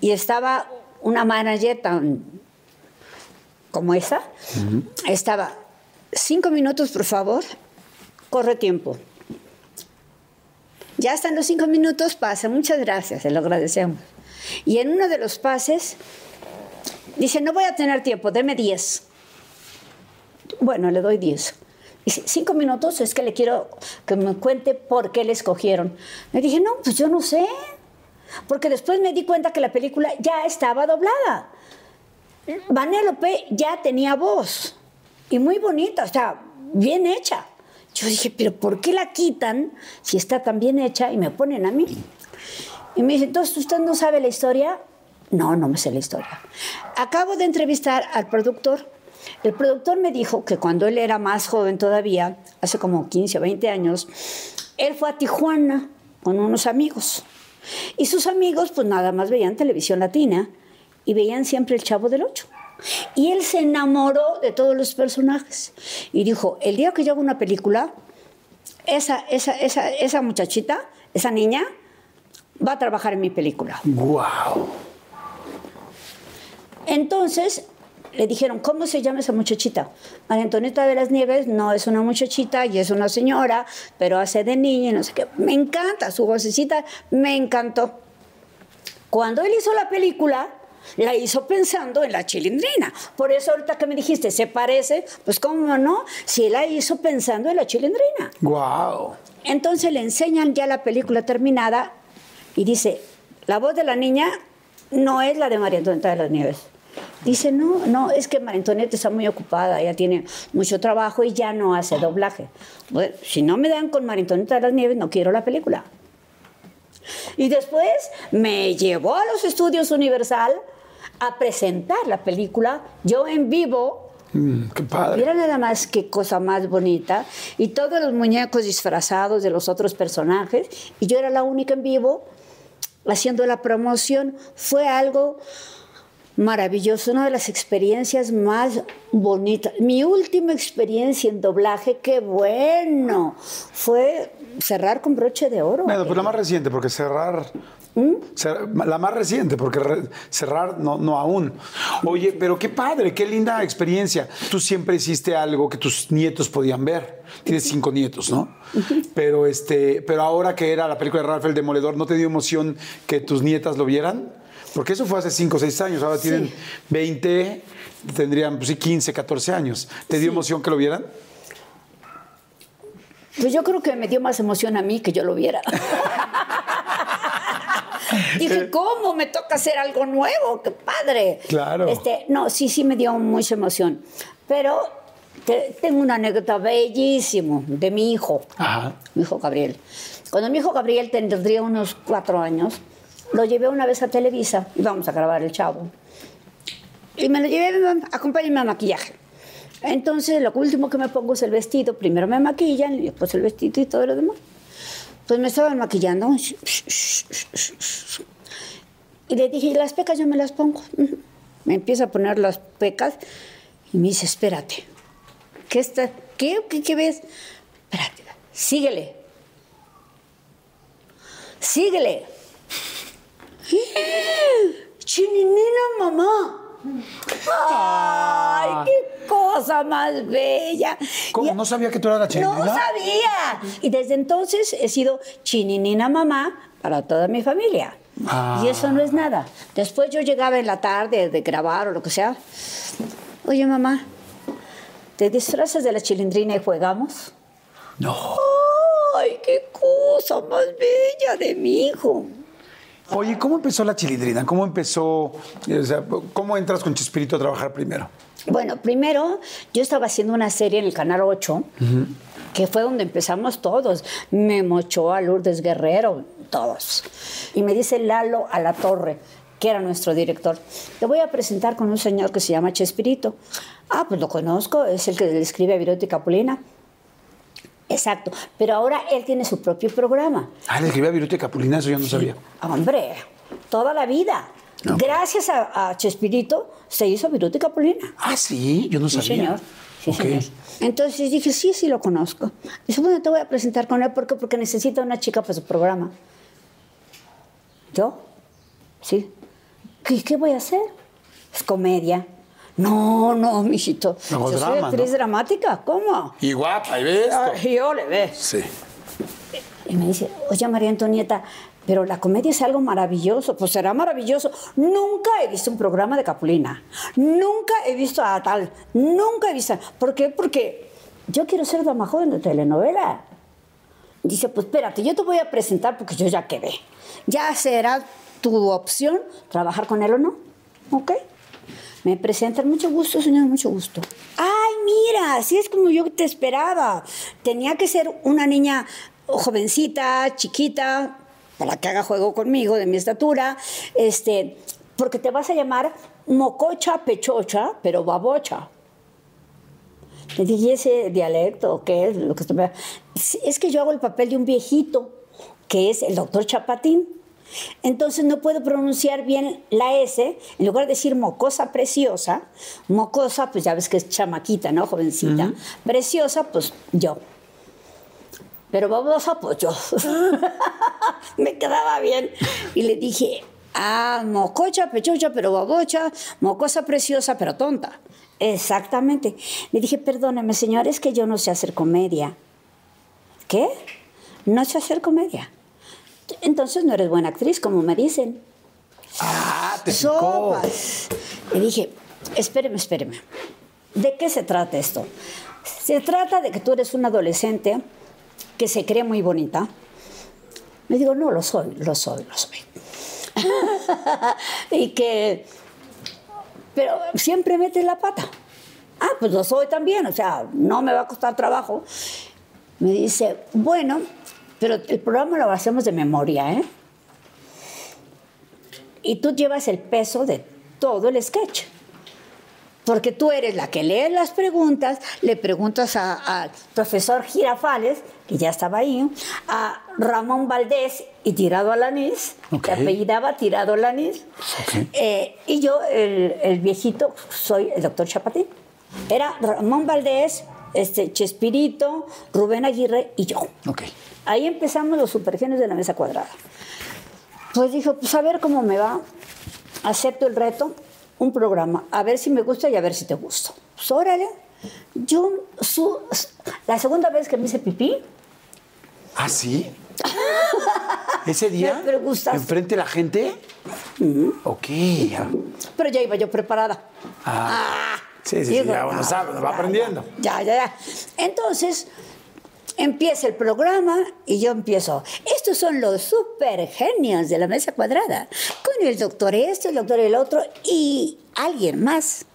[SPEAKER 2] y estaba una manager tan como esa, estaba cinco minutos por favor, corre tiempo. Ya están los cinco minutos, pasa, muchas gracias, se lo agradecemos. Y en uno de los pases dice, no voy a tener tiempo, deme diez. Bueno, le doy diez. Dice, cinco minutos es que le quiero que me cuente por qué le escogieron. Le dije, no, pues yo no sé. Porque después me di cuenta que la película ya estaba doblada. Vanellope ya tenía voz. Y muy bonita, o sea, bien hecha. Yo dije, pero ¿por qué la quitan si está tan bien hecha y me ponen a mí? Y me dice, entonces, ¿usted no sabe la historia? No, no me sé la historia. Acabo de entrevistar al productor. El productor me dijo que cuando él era más joven todavía, hace como 15 o 20 años, él fue a Tijuana con unos amigos. Y sus amigos, pues nada más veían televisión latina y veían siempre el Chavo del Ocho. Y él se enamoró de todos los personajes. Y dijo, el día que yo haga una película, esa, esa, esa, esa muchachita, esa niña, va a trabajar en mi película.
[SPEAKER 1] ¡Wow!
[SPEAKER 2] Entonces le dijeron, ¿cómo se llama esa muchachita? María Antonieta de las Nieves no es una muchachita y es una señora, pero hace de niña y no sé qué. Me encanta, su vocecita me encantó. Cuando él hizo la película, la hizo pensando en la chilindrina. Por eso ahorita que me dijiste, ¿se parece? Pues cómo no, si la hizo pensando en la chilindrina.
[SPEAKER 1] ¡Wow!
[SPEAKER 2] Entonces le enseñan ya la película terminada y dice, la voz de la niña no es la de María Antonieta de las Nieves. Dice, no, no, es que María Antonieta está muy ocupada, ella tiene mucho trabajo y ya no hace doblaje. Bueno, si no me dan con María Antonieta de las Nieves, no quiero la película. Y después me llevó a los estudios Universal a presentar la película, yo en vivo.
[SPEAKER 1] Mm, ¡Qué padre!
[SPEAKER 2] Mira nada más qué cosa más bonita. Y todos los muñecos disfrazados de los otros personajes. Y yo era la única en vivo haciendo la promoción. Fue algo maravilloso, una de las experiencias más bonitas. Mi última experiencia en doblaje, qué bueno, fue cerrar con broche de oro.
[SPEAKER 1] Bueno, pues la más reciente, porque cerrar. La más reciente, porque cerrar no, no aún. Oye, pero qué padre, qué linda experiencia. Tú siempre hiciste algo que tus nietos podían ver. Tienes cinco nietos, ¿no? Pero, este, pero ahora que era la película de Ralph el Demoledor, ¿no te dio emoción que tus nietas lo vieran? Porque eso fue hace 5 o 6 años, ahora tienen 20, tendrían pues, sí, 15, 14 años. ¿Te dio emoción que lo vieran?
[SPEAKER 2] Pues yo creo que me dio más emoción a mí que yo lo viera. Dije, ¿cómo me toca hacer algo nuevo? ¡Qué padre!
[SPEAKER 1] Claro.
[SPEAKER 2] Este, no, sí, sí me dio mucha emoción. Pero te- tengo una anécdota bellísima de mi hijo,
[SPEAKER 1] Ajá.
[SPEAKER 2] mi hijo Gabriel. Cuando mi hijo Gabriel tendría unos cuatro años, lo llevé una vez a Televisa, íbamos a grabar El Chavo. Y me lo llevé, acompáñame a maquillaje. Entonces, lo último que me pongo es el vestido. Primero me maquillan y después el vestido y todo lo demás. Pues me estaban maquillando. Y le dije, las pecas yo me las pongo. Me empieza a poner las pecas y me dice, espérate. ¿Qué, está, qué, qué, qué ves? Espérate, síguele. Síguele. Chininina, mamá. ¡Ay, qué cosa más bella!
[SPEAKER 1] ¿Cómo?
[SPEAKER 2] Y-
[SPEAKER 1] ¿No sabía que tú eras la
[SPEAKER 2] No
[SPEAKER 1] chirinina?
[SPEAKER 2] sabía. Y desde entonces he sido chininina mamá para toda mi familia.
[SPEAKER 1] Ah.
[SPEAKER 2] Y eso no es nada. Después yo llegaba en la tarde de grabar o lo que sea. Oye, mamá, ¿te disfrazas de la chilindrina y jugamos?
[SPEAKER 1] No.
[SPEAKER 2] ¡Ay, qué cosa más bella de mi hijo!
[SPEAKER 1] Oye, ¿cómo empezó la chilindrina? ¿Cómo empezó? o sea, ¿Cómo entras con Chespirito a trabajar primero?
[SPEAKER 2] Bueno, primero yo estaba haciendo una serie en el Canal 8, que fue donde empezamos todos. Memo Ochoa, Lourdes Guerrero, todos. Y me dice Lalo a la Torre, que era nuestro director, te voy a presentar con un señor que se llama Chespirito. Ah, pues lo conozco, es el que le escribe a Viruta y Capulina. Exacto, pero ahora él tiene su propio programa.
[SPEAKER 1] Ah, le escribí a Viruta Capulina, eso yo no sabía.
[SPEAKER 2] Hombre, toda la vida. Gracias a, a, Chespirito se hizo Viruta Capulina.
[SPEAKER 1] Ah, sí, yo no
[SPEAKER 2] Sí,
[SPEAKER 1] sabía.
[SPEAKER 2] señor. Sí, señor. Entonces dije, sí, sí lo conozco. Dice, bueno, te voy a presentar con él ¿por qué? porque necesita una chica para su programa. ¿Yo? Sí. ¿Qué, qué voy a hacer? Es comedia. No, no, mijito.
[SPEAKER 1] No,
[SPEAKER 2] Yo soy
[SPEAKER 1] drama,
[SPEAKER 2] actriz
[SPEAKER 1] ¿no?
[SPEAKER 2] dramática. ¿Cómo?
[SPEAKER 1] Y guapa, y ves.
[SPEAKER 2] Ay, yo le ve.
[SPEAKER 1] Sí.
[SPEAKER 2] Y me dice, oye María Antonieta, pero la comedia es algo maravilloso. Pues será maravilloso. Nunca he visto un programa de Capulina. Nunca he visto a tal. Nunca he visto. ¿Por qué? Porque yo quiero ser dama joven de telenovela. Dice, pues espérate, yo te voy a presentar porque yo ya quedé. Ya será tu opción trabajar con él o no. ¿Ok? Me presentan, mucho gusto, señor, mucho gusto. Ay, mira, así es como yo te esperaba. Tenía que ser una niña jovencita, chiquita, para que haga juego conmigo, de mi estatura, este, porque te vas a llamar mococha pechocha, pero babocha. Le dije, ¿y ese dialecto qué es lo que Es que yo hago el papel de un viejito, que es el doctor Chapatín. Entonces no puedo pronunciar bien la S, en lugar de decir mocosa preciosa, mocosa, pues ya ves que es chamaquita, ¿no? Jovencita. Preciosa, pues yo. Pero babosa, pues yo. Me quedaba bien. Y le dije, ah, mococha, pechocha, pero babocha, mocosa preciosa, pero tonta. Exactamente. Le dije, perdóneme, señor, es que yo no sé hacer comedia. ¿Qué? No sé hacer comedia. Entonces no eres buena actriz, como me dicen.
[SPEAKER 1] Ah, te picó.
[SPEAKER 2] Sopas. Le dije, espéreme, espéreme. ¿De qué se trata esto? Se trata de que tú eres una adolescente que se cree muy bonita. Me digo, no, lo soy, lo soy, lo soy. y que, pero siempre metes la pata. Ah, pues lo soy también, o sea, no me va a costar trabajo. Me dice, bueno, pero el programa lo hacemos de memoria, ¿eh? y tú llevas el peso de todo el sketch. Porque tú eres la que lee las preguntas, le preguntas a- al profesor Girafales, que ya estaba ahí, a Ramón Valdés y Tirado Alanís,
[SPEAKER 1] Ok.
[SPEAKER 2] que apellidaba Tirado Alanís,
[SPEAKER 1] Ok.
[SPEAKER 2] Eh, y yo, el, el viejito, soy el doctor Chapatín. Era Ramón Valdés, este, Chespirito, Rubén Aguirre y yo.
[SPEAKER 1] Ok.
[SPEAKER 2] Ahí empezamos los supergenios de la mesa cuadrada. Pues dijo, pues a ver cómo me va. Acepto el reto, un programa, a ver si me gusta y a ver si te gusto. Pues órale. Yo, su- la segunda vez que me hice pipí,
[SPEAKER 1] ¿Ah, sí? ¿Ese día?
[SPEAKER 2] Gustaste.
[SPEAKER 1] ¿Enfrente de la gente? Ok. ya.
[SPEAKER 2] pero ya iba yo preparada.
[SPEAKER 1] Ah. Sí, sí, sí,
[SPEAKER 2] Digo,
[SPEAKER 1] ya uno
[SPEAKER 2] ah,
[SPEAKER 1] sabe, uno va aprendiendo.
[SPEAKER 2] Ya, ya, ya. Entonces, empieza el programa y yo empiezo. Estos son los super genios de la mesa cuadrada. Con el doctor este, el doctor el otro y alguien más.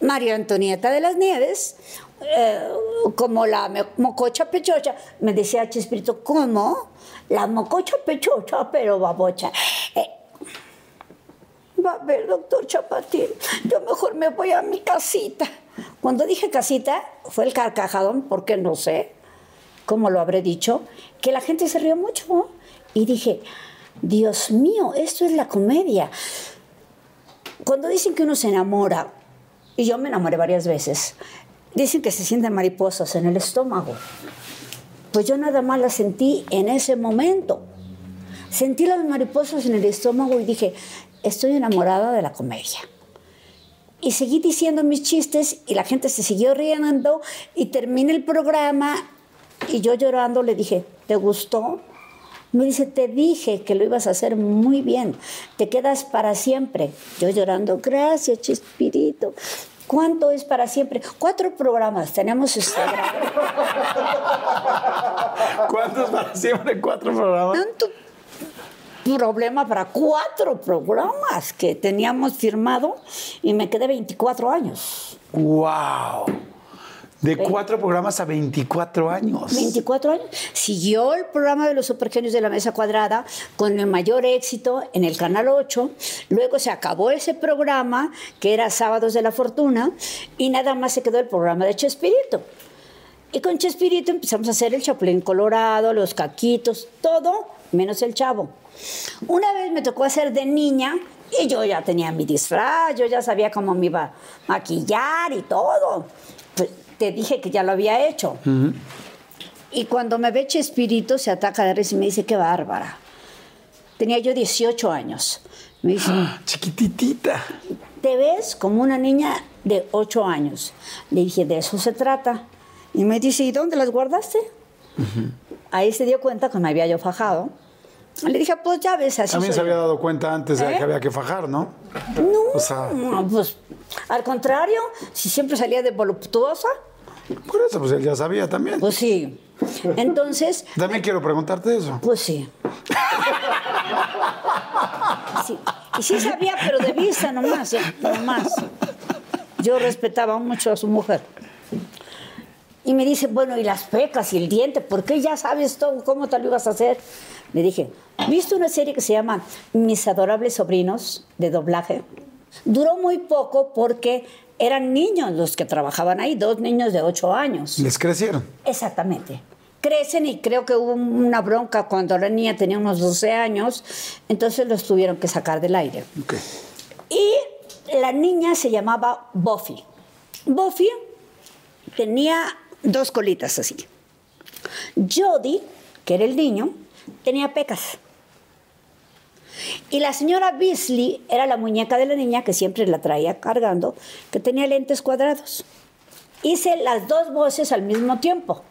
[SPEAKER 2] María Antonieta de las Nieves, eh, como la mococha pechocha. Me decía Chespirito, ¿cómo? La mococha pechocha, pero babocha. Eh, Va a ver, doctor Chapatín, yo mejor me voy a mi casita. Cuando dije casita, fue el carcajadón, porque no sé cómo lo habré dicho, que la gente se rió mucho. ¿no? Y dije, Dios mío, esto es la comedia. Cuando dicen que uno se enamora, y yo me enamoré varias veces, dicen que se sienten mariposas en el estómago. Pues yo nada más las sentí en ese momento. Sentí las mariposas en el estómago y dije, estoy enamorada de la comedia. Y seguí diciendo mis chistes y la gente se siguió riendo y terminé el programa y yo llorando le dije, ¿te gustó? Me dice, te dije que lo ibas a hacer muy bien, te quedas para siempre. Yo llorando, gracias, Chispirito. ¿Cuánto es para siempre? Cuatro programas tenemos este
[SPEAKER 1] ¿Cuántos para siempre? ¿Cuatro programas?
[SPEAKER 2] tanto problema para cuatro programas que teníamos firmado y me quedé 24 años.
[SPEAKER 1] ¡Wow! De cuatro programas a 24 años.
[SPEAKER 2] 24 años. Siguió el programa de los supergenios de la mesa cuadrada con el mayor éxito en el Canal 8. Luego se acabó ese programa, que era Sábados de la Fortuna, y nada más se quedó el programa de Chespirito. Y con Chespirito empezamos a hacer el Chapulín Colorado, los caquitos, todo menos el chavo. Una vez me tocó hacer de niña Y yo ya tenía mi disfraz, yo ya sabía cómo me iba a maquillar y todo. Pues, te dije que ya lo había hecho. Y cuando me ve Chespirito, se ataca de risa y me dice, qué bárbara. Tenía yo 18 años. Me dice,
[SPEAKER 1] Chiquititita.
[SPEAKER 2] te ves como una niña de 8 años. Le dije, de eso se trata. Y me dice, ¿y dónde las guardaste? Ahí se dio cuenta que me había yo fajado. Le dije, pues ya ves, así
[SPEAKER 1] También se había
[SPEAKER 2] yo".
[SPEAKER 1] dado cuenta antes de
[SPEAKER 2] ¿Eh?
[SPEAKER 1] que había que fajar, ¿no?
[SPEAKER 2] No,
[SPEAKER 1] O sea-
[SPEAKER 2] no, pues al contrario, si siempre salía de voluptuosa,
[SPEAKER 1] Por eso, pues él ya sabía también.
[SPEAKER 2] pues sí. Entonces,
[SPEAKER 1] También quiero preguntarte eso.
[SPEAKER 2] pues sí. Sí, Y sí sabía, pero de vista nomás, ¿eh? nomás. Yo respetaba mucho a su mujer. Y me dice, bueno, y las pecas y el diente, ¿por qué ya sabes todo cómo te lo ibas a hacer? Le dije, ¿viste una serie que se llama Mis adorables sobrinos de doblaje? Duró muy poco porque eran niños los que trabajaban ahí, dos niños de ocho años.
[SPEAKER 1] Les crecieron.
[SPEAKER 2] Exactamente. Crecen y creo que hubo una bronca cuando la niña tenía unos 12 años, entonces los tuvieron que sacar del aire.
[SPEAKER 1] Ok.
[SPEAKER 2] Y la niña se llamaba Buffy. Buffy tenía dos colitas así. Jody, que era el niño, tenía pecas. Y la señora Beasley era la muñeca de la niña que siempre la traía cargando, que tenía lentes cuadrados. Hice las dos voces al mismo tiempo.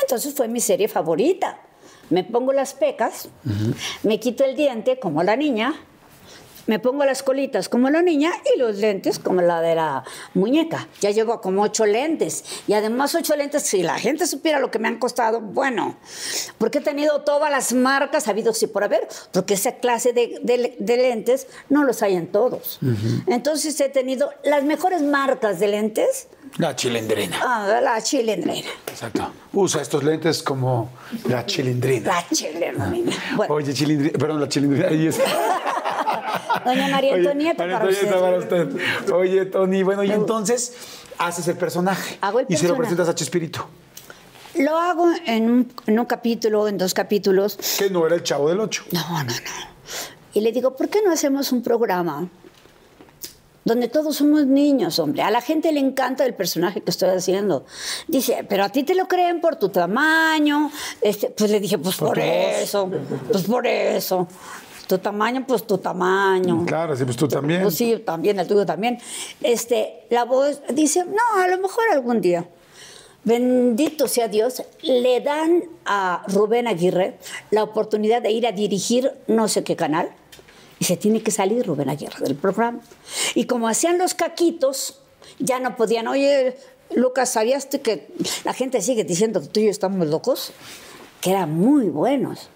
[SPEAKER 2] Entonces fue mi serie favorita. Me pongo las pecas, me quito el diente como la niña, me pongo las colitas como la niña y los lentes como la de la muñeca. Ya llevo como ocho lentes. Y además ocho lentes, si la gente supiera lo que me han costado, bueno, porque he tenido todas las marcas habidos y por haber, porque esa clase de, de- de lentes no los hay en todos. Entonces he tenido las mejores marcas de lentes,
[SPEAKER 1] La chilindrina.
[SPEAKER 2] ah, la chilindrina.
[SPEAKER 1] Exacto. Usa estos lentes como la chilindrina.
[SPEAKER 2] La chilindrina. Bueno,
[SPEAKER 1] Oye, chilindrina. Perdón, la chilindrina. Ahí está.
[SPEAKER 2] doña María
[SPEAKER 1] Oye,
[SPEAKER 2] Antonieta,
[SPEAKER 1] María
[SPEAKER 2] para
[SPEAKER 1] Antonieta,
[SPEAKER 2] usted.
[SPEAKER 1] para usted. Oye, Tony, bueno, y entonces haces el personaje.
[SPEAKER 2] Hago el
[SPEAKER 1] Y se lo
[SPEAKER 2] personaje.
[SPEAKER 1] presentas a Chespirito.
[SPEAKER 2] Lo hago en un, en un capítulo, en dos capítulos.
[SPEAKER 1] Que no era el chavo del ocho.
[SPEAKER 2] No, no, no. Y le digo, ¿por qué no hacemos un programa donde todos somos niños, hombre? A la gente le encanta el personaje que estoy haciendo. Dice, pero a ti te lo creen por tu tamaño. Este, pues le dije, pues por,
[SPEAKER 1] voz.
[SPEAKER 2] eso, pues por eso. Tu tamaño, pues tu tamaño.
[SPEAKER 1] Claro, sí, pues tú también.
[SPEAKER 2] Pues sí, también, el tuyo también. Este, la voz dice, no, a lo mejor algún día. Bendito sea Dios, le dan a Rubén Aguirre la oportunidad de ir a dirigir no sé qué canal y se tiene que salir Rubén Aguirre del programa. Y como hacían los caquitos, ya no podían, oye, Lucas, ¿sabías que la gente sigue diciendo que tú y yo estamos locos? Que eran muy buenos.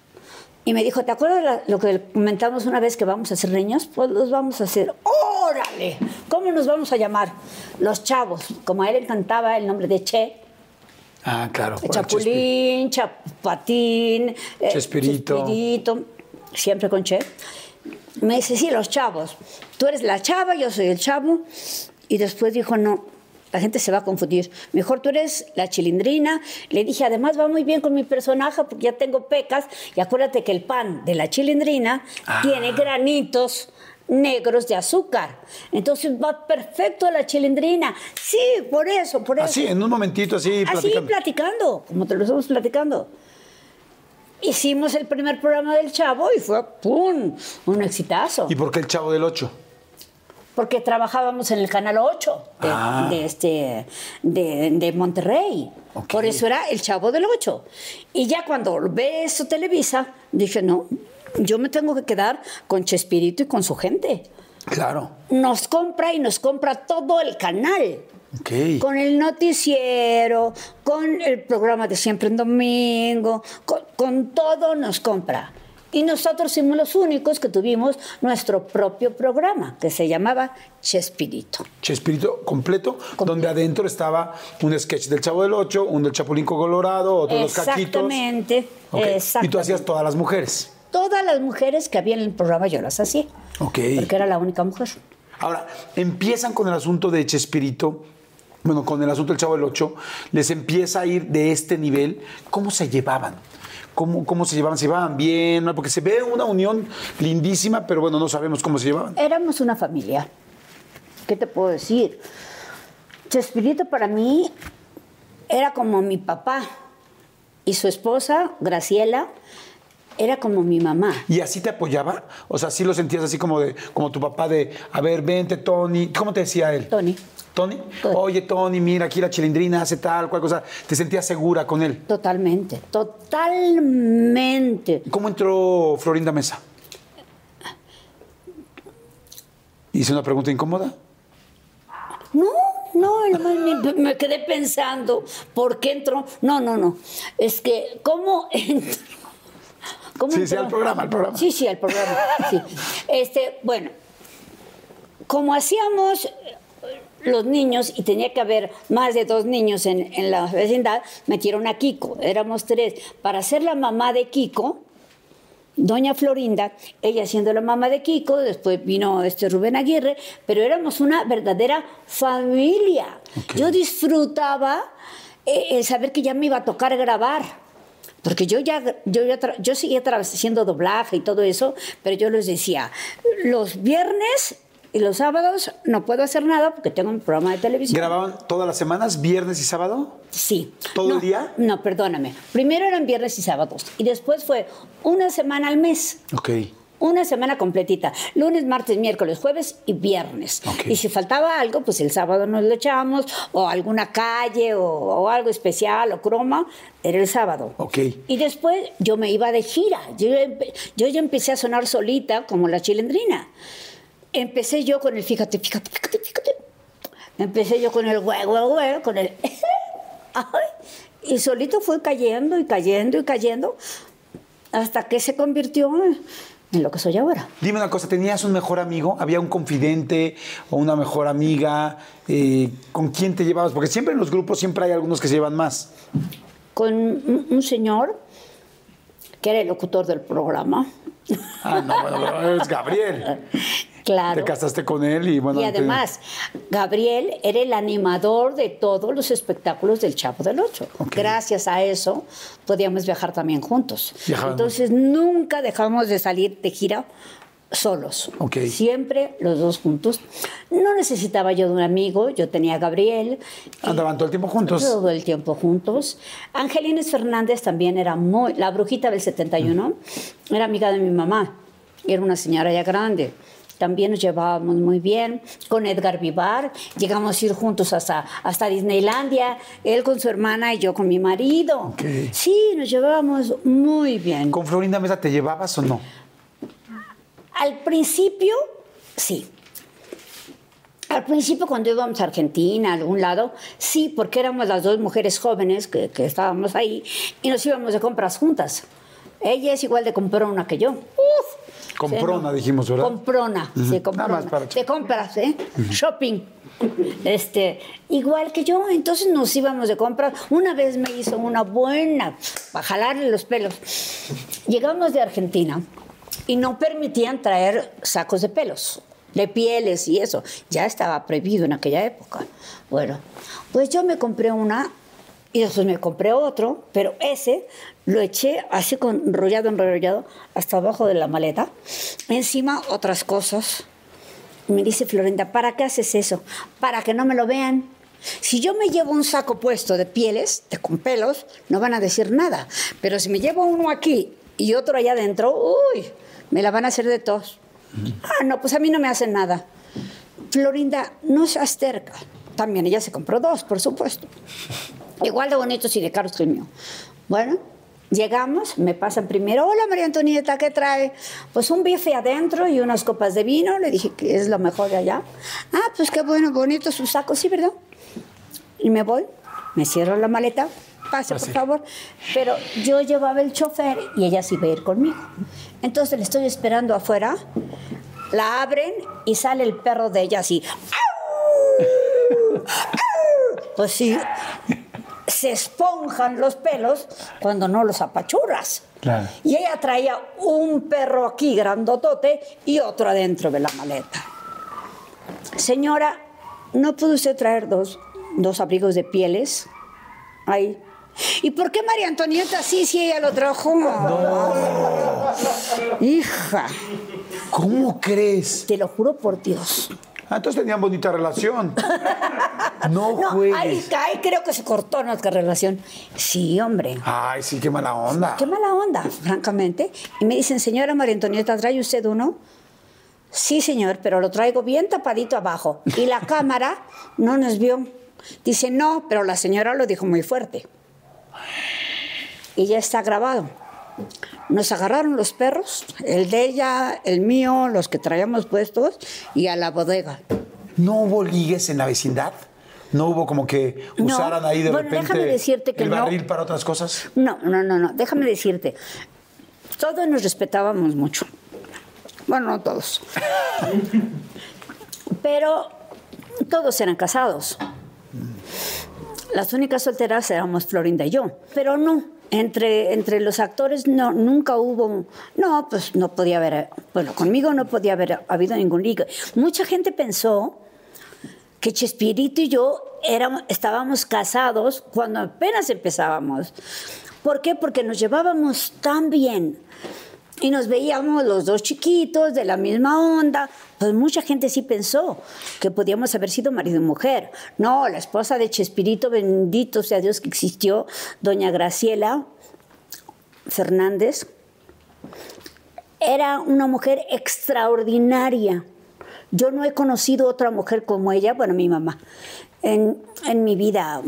[SPEAKER 2] Y me dijo, ¿te acuerdas lo que comentamos una vez que vamos a hacer niños? Pues los vamos a hacer. ¡Órale! ¿Cómo nos vamos a llamar? Los chavos. Como a él le encantaba el nombre de Che,
[SPEAKER 1] Ah, claro.
[SPEAKER 2] Chapulín, Chapatín, eh,
[SPEAKER 1] Chespirito.
[SPEAKER 2] Chespirito, siempre con Che. Me dice, sí, los chavos. Tú eres la chava, yo soy el chavo. Y después dijo, no, la gente se va a confundir. Mejor tú eres la chilindrina. Le dije, además va muy bien con mi personaje porque ya tengo pecas. Y acuérdate que el pan de la chilindrina
[SPEAKER 1] Ah.
[SPEAKER 2] tiene granitos negros de azúcar. Entonces va perfecto a la chilindrina. Sí, por eso, por eso.
[SPEAKER 1] Así, en un momentito, así,
[SPEAKER 2] Así
[SPEAKER 1] platicando.
[SPEAKER 2] platicando, como te lo estamos platicando. Hicimos el primer programa del Chavo y fue ¡pum! un exitazo.
[SPEAKER 1] ¿Y por qué el chavo del ocho?
[SPEAKER 2] Porque trabajábamos en el Canal 8 de,
[SPEAKER 1] Ah.
[SPEAKER 2] de este, de, de Monterrey. Por eso era el Chavo del 8. Y ya cuando ve eso Televisa, dije, no, yo me tengo que quedar con Chespirito y con su gente.
[SPEAKER 1] Claro.
[SPEAKER 2] Nos compra y nos compra todo el canal.
[SPEAKER 1] Ok.
[SPEAKER 2] Con el noticiero, con el programa de siempre en domingo, con, con todo nos compra. Y nosotros fuimos los únicos que tuvimos nuestro propio programa, que se llamaba Chespirito.
[SPEAKER 1] Chespirito completo, donde adentro estaba un sketch del Chavo del Ocho, un del Chapulín Colorado, otro de los caquitos.
[SPEAKER 2] Exactamente,
[SPEAKER 1] Ok. Y tú hacías todas las mujeres.
[SPEAKER 2] Todas las mujeres que había en el programa yo las hacía.
[SPEAKER 1] Ok.
[SPEAKER 2] Porque era la única mujer.
[SPEAKER 1] Ahora, empiezan con el asunto de Chespirito, bueno, con el asunto del Chavo del Ocho, les empieza a ir de este nivel. ¿Cómo se llevaban? Cómo, cómo se llevaban, se llevaban bien, porque se ve una unión lindísima, pero bueno, no sabemos cómo se llevaban.
[SPEAKER 2] Éramos una familia. ¿Qué te puedo decir? Chespirito para mí era como mi papá y su esposa, Graciela, era como mi mamá.
[SPEAKER 1] ¿Y así te apoyaba? O sea, ¿sí lo sentías así como de, como tu papá de, a ver, vente, Tony. ¿Cómo te decía él?
[SPEAKER 2] Tony.
[SPEAKER 1] ¿Tony? Oye, Tony, mira, aquí la chilindrina hace tal, cual cosa. ¿Te sentías segura con él?
[SPEAKER 2] Totalmente, totalmente.
[SPEAKER 1] ¿Cómo entró Florinda Mesa? ¿Hice una pregunta incómoda?
[SPEAKER 2] No, no, me, quedé pensando, ¿por qué entró? No, no, no. Es que, ¿cómo entró? ¿Cómo
[SPEAKER 1] Sí, sí,
[SPEAKER 2] entró?
[SPEAKER 1] al programa, al programa.
[SPEAKER 2] Sí, sí, al programa. sí. Este, bueno, como hacíamos los niños y tenía que haber más de dos niños en, en la vecindad, metieron a Kiko, éramos tres. Para ser la mamá de Kiko, Doña Florinda, ella siendo la mamá de Kiko, después vino este Rubén Aguirre, pero éramos una verdadera familia. Yo disfrutaba eh, saber que ya me iba a tocar grabar. Porque yo ya, yo, ya yo seguía haciendo doblaje y todo eso, pero yo les decía, los viernes y los sábados no puedo hacer nada porque tengo un programa de televisión.
[SPEAKER 1] ¿Grababan todas las semanas, viernes y sábado?
[SPEAKER 2] Sí.
[SPEAKER 1] ¿Todo
[SPEAKER 2] No,
[SPEAKER 1] el día?
[SPEAKER 2] No, perdóname. Primero eran viernes y sábados y después fue una semana al mes.
[SPEAKER 1] Ok.
[SPEAKER 2] Una semana completita. Lunes, martes, miércoles, jueves y viernes.
[SPEAKER 1] Ok.
[SPEAKER 2] Y si faltaba algo, pues el sábado nos lo echábamos, o alguna calle, o, o algo especial, o croma, era el sábado.
[SPEAKER 1] Ok.
[SPEAKER 2] Y después yo me iba de gira. Yo, yo ya empecé a sonar solita como la chilendrina. Empecé yo con el fíjate, fíjate, fíjate, fíjate. Empecé yo con el güey, güey, güey, con el... Y solito fue cayendo y cayendo y cayendo hasta que se convirtió en- lo que soy ahora.
[SPEAKER 1] Dime una cosa, ¿tenías un mejor amigo? ¿Había un confidente o una mejor amiga? Eh, ¿Con quién te llevabas? Porque siempre en los grupos siempre hay algunos que se llevan más.
[SPEAKER 2] Con un, un señor que era el locutor del programa.
[SPEAKER 1] Ah, no, bueno, es Gabriel.
[SPEAKER 2] Claro.
[SPEAKER 1] Te casaste con él y bueno.
[SPEAKER 2] y
[SPEAKER 1] te-
[SPEAKER 2] además, Gabriel era el animador de todos los espectáculos del Chavo del Ocho.
[SPEAKER 1] Ok.
[SPEAKER 2] Gracias a eso podíamos viajar también juntos.
[SPEAKER 1] Viajaban
[SPEAKER 2] Entonces nunca dejamos de salir de gira solos.
[SPEAKER 1] Ok.
[SPEAKER 2] Siempre los dos juntos. No necesitaba yo de un amigo, yo tenía a Gabriel.
[SPEAKER 1] Andaban todo el tiempo juntos.
[SPEAKER 2] Todo el tiempo juntos. Angelines Fernández también era muy, la brujita del 71, era amiga de mi mamá. Era una señora ya grande. También nos llevábamos muy bien. Con Edgar Vivar, llegamos a ir juntos hasta, hasta Disneylandia, él con su hermana y yo con mi marido. Sí, nos llevábamos muy bien.
[SPEAKER 1] ¿Con Florinda Mesa te llevabas o no?
[SPEAKER 2] Al principio, sí. Al principio, cuando íbamos a Argentina, a algún lado, sí, porque éramos las dos mujeres jóvenes que, que estábamos ahí y nos íbamos de compras juntas. Ella es igual de comprona que yo. Uf.
[SPEAKER 1] Comprona, dijimos, ¿verdad?
[SPEAKER 2] Comprona, sí, comprona.
[SPEAKER 1] más para-
[SPEAKER 2] De compras, ¿eh? Shopping. Este, igual que yo, entonces nos íbamos de compras. Una vez me hizo una buena para jalarle los pelos. Llegamos de Argentina y no permitían traer sacos de pelos, de pieles y eso. Ya estaba prohibido en aquella época. Bueno, pues yo me compré una y después me compré otro, pero ese lo eché así con enrollado, enrollado, hasta abajo de la maleta. Encima otras cosas. Me dice Florinda, ¿para qué haces eso? Para que no me lo vean. Si yo me llevo un saco puesto de pieles, de con pelos, no van a decir nada. Pero si me llevo uno aquí y otro allá adentro, uy, me la van a hacer de tos. Ah, no, pues a mí no me hacen nada. Florinda, no seas terca. También ella se compró dos, por supuesto. Igual de bonitos y de caros que el mío. Bueno, llegamos, me pasan primero, hola María Antonieta, ¿qué trae? Pues un bife adentro y unas copas de vino, le dije que es lo mejor de allá. Ah, pues qué bueno, bonito su saco, sí, ¿verdad? Y me voy, me cierro la maleta, pase por favor. Pero yo llevaba el chofer y ella sí iba a ir conmigo. Entonces le estoy esperando afuera, la abren y sale el perro de ella así. Pues sí, se esponjan los pelos cuando no los apachurras.
[SPEAKER 1] Claro.
[SPEAKER 2] Y ella traía un perro aquí grandotote y otro adentro de la maleta. Señora, ¿no puede usted traer dos, dos abrigos de pieles? Ahí. ¿Y por qué María Antonieta sí, si ella lo trajo? Hija,
[SPEAKER 1] ¿Cómo crees?
[SPEAKER 2] te lo juro por Dios.
[SPEAKER 1] Ah, entonces tenían bonita relación. No,
[SPEAKER 2] No,
[SPEAKER 1] juegues.
[SPEAKER 2] ahí, ahí creo que se cortó nuestra relación. Sí, hombre.
[SPEAKER 1] Ay, sí, qué mala onda.
[SPEAKER 2] Qué mala onda, francamente. Y me dicen, señora María Antonieta, ¿trae usted uno? Sí, señor, pero lo traigo bien tapadito abajo. Y la cámara no nos vio. Dice, no, pero la señora lo dijo muy fuerte. Y ya está grabado. Nos agarraron los perros, el de ella, el mío, los que traíamos puestos, y a la bodega.
[SPEAKER 1] ¿No hubo ligues en la vecindad? ¿No hubo como que
[SPEAKER 2] No.
[SPEAKER 1] usaran ahí de
[SPEAKER 2] Bueno,
[SPEAKER 1] repente
[SPEAKER 2] déjame decirte que
[SPEAKER 1] el
[SPEAKER 2] no.
[SPEAKER 1] barril para otras cosas?
[SPEAKER 2] No, no, no, no. Déjame decirte. Todos nos respetábamos mucho. Bueno, no todos. Pero todos eran casados. Las únicas solteras éramos Florinda y yo. Pero no. Entre, entre los actores no, nunca hubo. No, pues no podía haber. Bueno, conmigo no podía haber habido ningún ligue. Mucha gente pensó que Chespirito y yo éramos, estábamos casados cuando apenas empezábamos. ¿Por qué? Porque nos llevábamos tan bien y nos veíamos los dos chiquitos de la misma onda. Pues mucha gente sí pensó que podíamos haber sido marido y mujer. No, la esposa de Chespirito, bendito sea Dios que existió, doña Graciela Fernández, era una mujer extraordinaria. Yo no he conocido otra mujer como ella, bueno, mi mamá, en, en mi vida.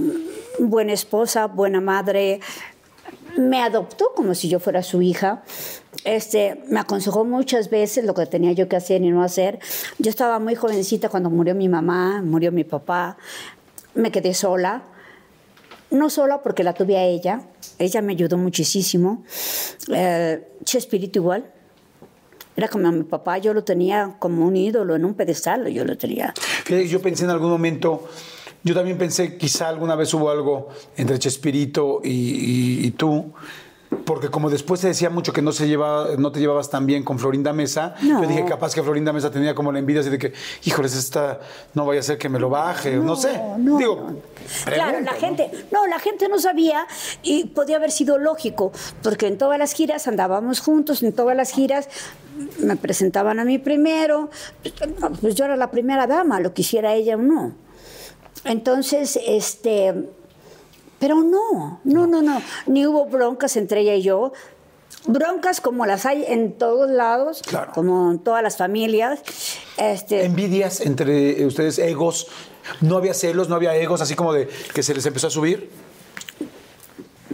[SPEAKER 2] Buena esposa, buena madre. Me adoptó como si yo fuera su hija. Este, me aconsejó muchas veces lo que tenía yo que hacer y no hacer. Yo estaba muy jovencita cuando murió mi mamá, murió mi papá. Me quedé sola. No sola porque la tuve a ella. Ella me ayudó muchísimo. Eh, Chespirito igual. Era como mi papá, yo lo tenía como un ídolo en un pedestal, yo lo tenía.
[SPEAKER 1] Yo pensé en algún momento, yo también pensé, quizá alguna vez hubo algo entre Chespirito y, y- y tú, porque como después se decía mucho que no, se llevaba, no te llevabas tan bien con Florinda Mesa,
[SPEAKER 2] No.
[SPEAKER 1] yo dije capaz que Florinda Mesa tenía como la envidia así de que, híjoles, esta no vaya a ser que me lo baje, no, sé.
[SPEAKER 2] no,
[SPEAKER 1] Digo,
[SPEAKER 2] no. Claro, la gente, no, la gente no sabía y podía haber sido lógico, porque en todas las giras andábamos juntos, en todas las giras me presentaban a mí primero, pues yo era la primera dama, lo quisiera ella o no. Entonces, este, pero no, no, no, no, ni hubo broncas entre ella y yo. Broncas como las hay en todos lados,
[SPEAKER 1] Claro.
[SPEAKER 2] como en todas las familias. Este,
[SPEAKER 1] Envidias entre ustedes, egos. No había celos, no había egos, así como de que se les empezó a subir.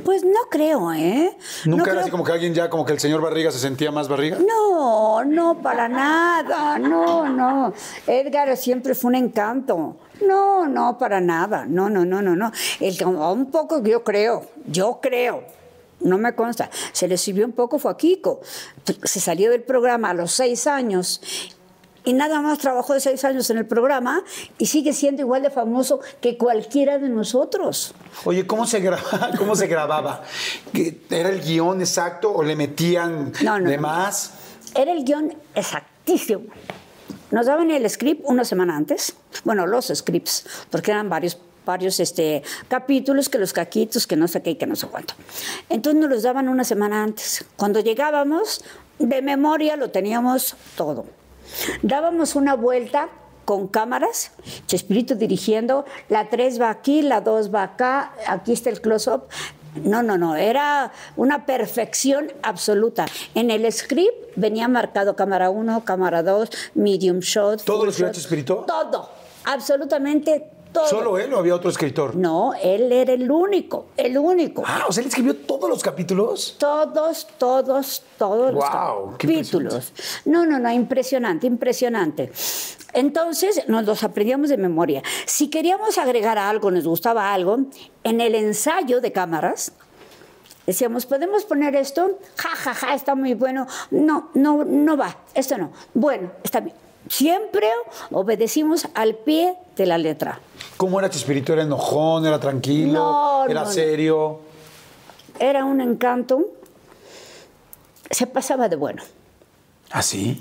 [SPEAKER 2] Pues no creo, ¿eh?
[SPEAKER 1] Nunca
[SPEAKER 2] No
[SPEAKER 1] era
[SPEAKER 2] creo-
[SPEAKER 1] así como que alguien ya, como que el señor Barriga se sentía más barriga.
[SPEAKER 2] No, no, para nada, no, no. Edgar siempre fue un encanto. No, no, para nada. No, no, no, no, no. El, un poco, yo creo, yo creo. No me consta. Se le subió un poco fue a Kiko. Se salió del programa a los seis años y nada más trabajó de seis años en el programa y sigue siendo igual de famoso que cualquiera de nosotros.
[SPEAKER 1] Oye, ¿cómo se grababa? ¿Cómo se grababa? ¿Que ¿Era el guion exacto o le metían
[SPEAKER 2] No, no,
[SPEAKER 1] de
[SPEAKER 2] no.
[SPEAKER 1] más?
[SPEAKER 2] Era el guion exactísimo. Nos daban el script una semana antes. Bueno, los scripts, porque eran varios, varios este, capítulos, que los caquitos, que no sé qué que no sé cuánto. Entonces nos los daban una semana antes. Cuando llegábamos, de memoria lo teníamos todo. Dábamos una vuelta con cámaras, Chespirito dirigiendo, la 3 va aquí, la 2 va acá, aquí está el close-up. No, no, no, era una perfección absoluta. En el script venía marcado cámara 1, cámara 2, medium shot.
[SPEAKER 1] ¿Todo lo
[SPEAKER 2] shot,
[SPEAKER 1] Chespirito?
[SPEAKER 2] Todo, absolutamente todo.
[SPEAKER 1] ¿Solo él o había otro escritor?
[SPEAKER 2] No, él era el único, el único.
[SPEAKER 1] Ah, o sea, él escribió todos los capítulos.
[SPEAKER 2] Todos, todos, todos
[SPEAKER 1] Guau,
[SPEAKER 2] los
[SPEAKER 1] qué
[SPEAKER 2] capítulos. No, no, no, impresionante, impresionante. Entonces nos los aprendíamos de memoria. Si queríamos agregar algo, nos gustaba algo, en el ensayo de cámaras, decíamos, ¿podemos poner esto? Ja, ja, ja, está muy bueno. No, no, no va, esto no. Bueno, está bien. Siempre obedecimos al pie de la letra.
[SPEAKER 1] ¿Cómo era Chespirito? ¿Era enojón? ¿Era tranquilo?
[SPEAKER 2] No,
[SPEAKER 1] ¿Era
[SPEAKER 2] no,
[SPEAKER 1] serio?
[SPEAKER 2] Era un encanto. Se pasaba de bueno.
[SPEAKER 1] ¿Ah, sí?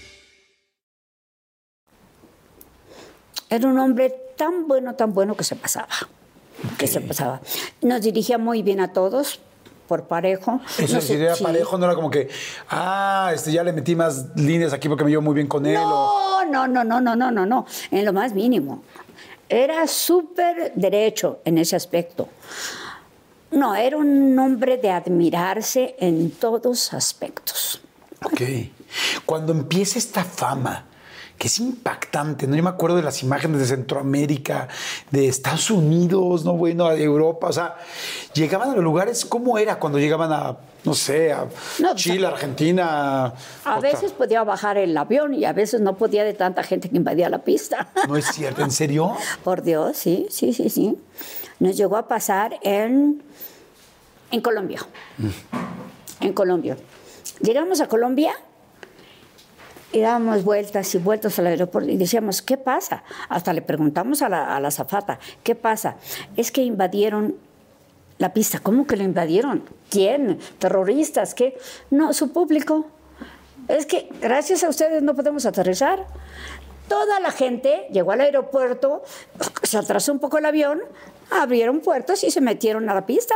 [SPEAKER 2] Era un hombre tan bueno, tan bueno que se pasaba. Que se pasaba. Nos dirigía muy bien a todos, por parejo.
[SPEAKER 1] Eso
[SPEAKER 2] No
[SPEAKER 1] si era
[SPEAKER 2] sí.
[SPEAKER 1] parejo, no era como que, ah, este, ya le metí más líneas aquí porque me llevo muy bien con él. o-
[SPEAKER 2] No, no, no, no, no, no, no, no, en lo más mínimo. Era súper derecho en ese aspecto. No, era un hombre de admirarse en todos aspectos.
[SPEAKER 1] Ok. Cuando empieza esta fama, que es impactante, ¿no? Yo me acuerdo de las imágenes de Centroamérica, de Estados Unidos, ¿no? Bueno, de Europa, o sea, llegaban a los lugares, ¿cómo era cuando llegaban a, no sé, a
[SPEAKER 2] No,
[SPEAKER 1] Chile, Argentina?
[SPEAKER 2] A veces podía bajar el avión y a veces no podía de tanta gente que invadía la pista.
[SPEAKER 1] No es cierto, ¿en serio?
[SPEAKER 2] Por Dios, sí, sí, sí, sí. Nos llegó a pasar en, en Colombia. En Colombia. Llegamos a Colombia y dábamos vueltas y vueltas al aeropuerto y decíamos, ¿qué pasa? Hasta le preguntamos a la, a la zafata, ¿qué pasa? Es que invadieron la pista. ¿Cómo que lo invadieron? ¿Quién? ¿Terroristas? ¿Qué? No, su público. Es que gracias a ustedes no podemos aterrizar. Toda la gente llegó al aeropuerto, se atrasó un poco el avión, abrieron puertos y se metieron a la pista.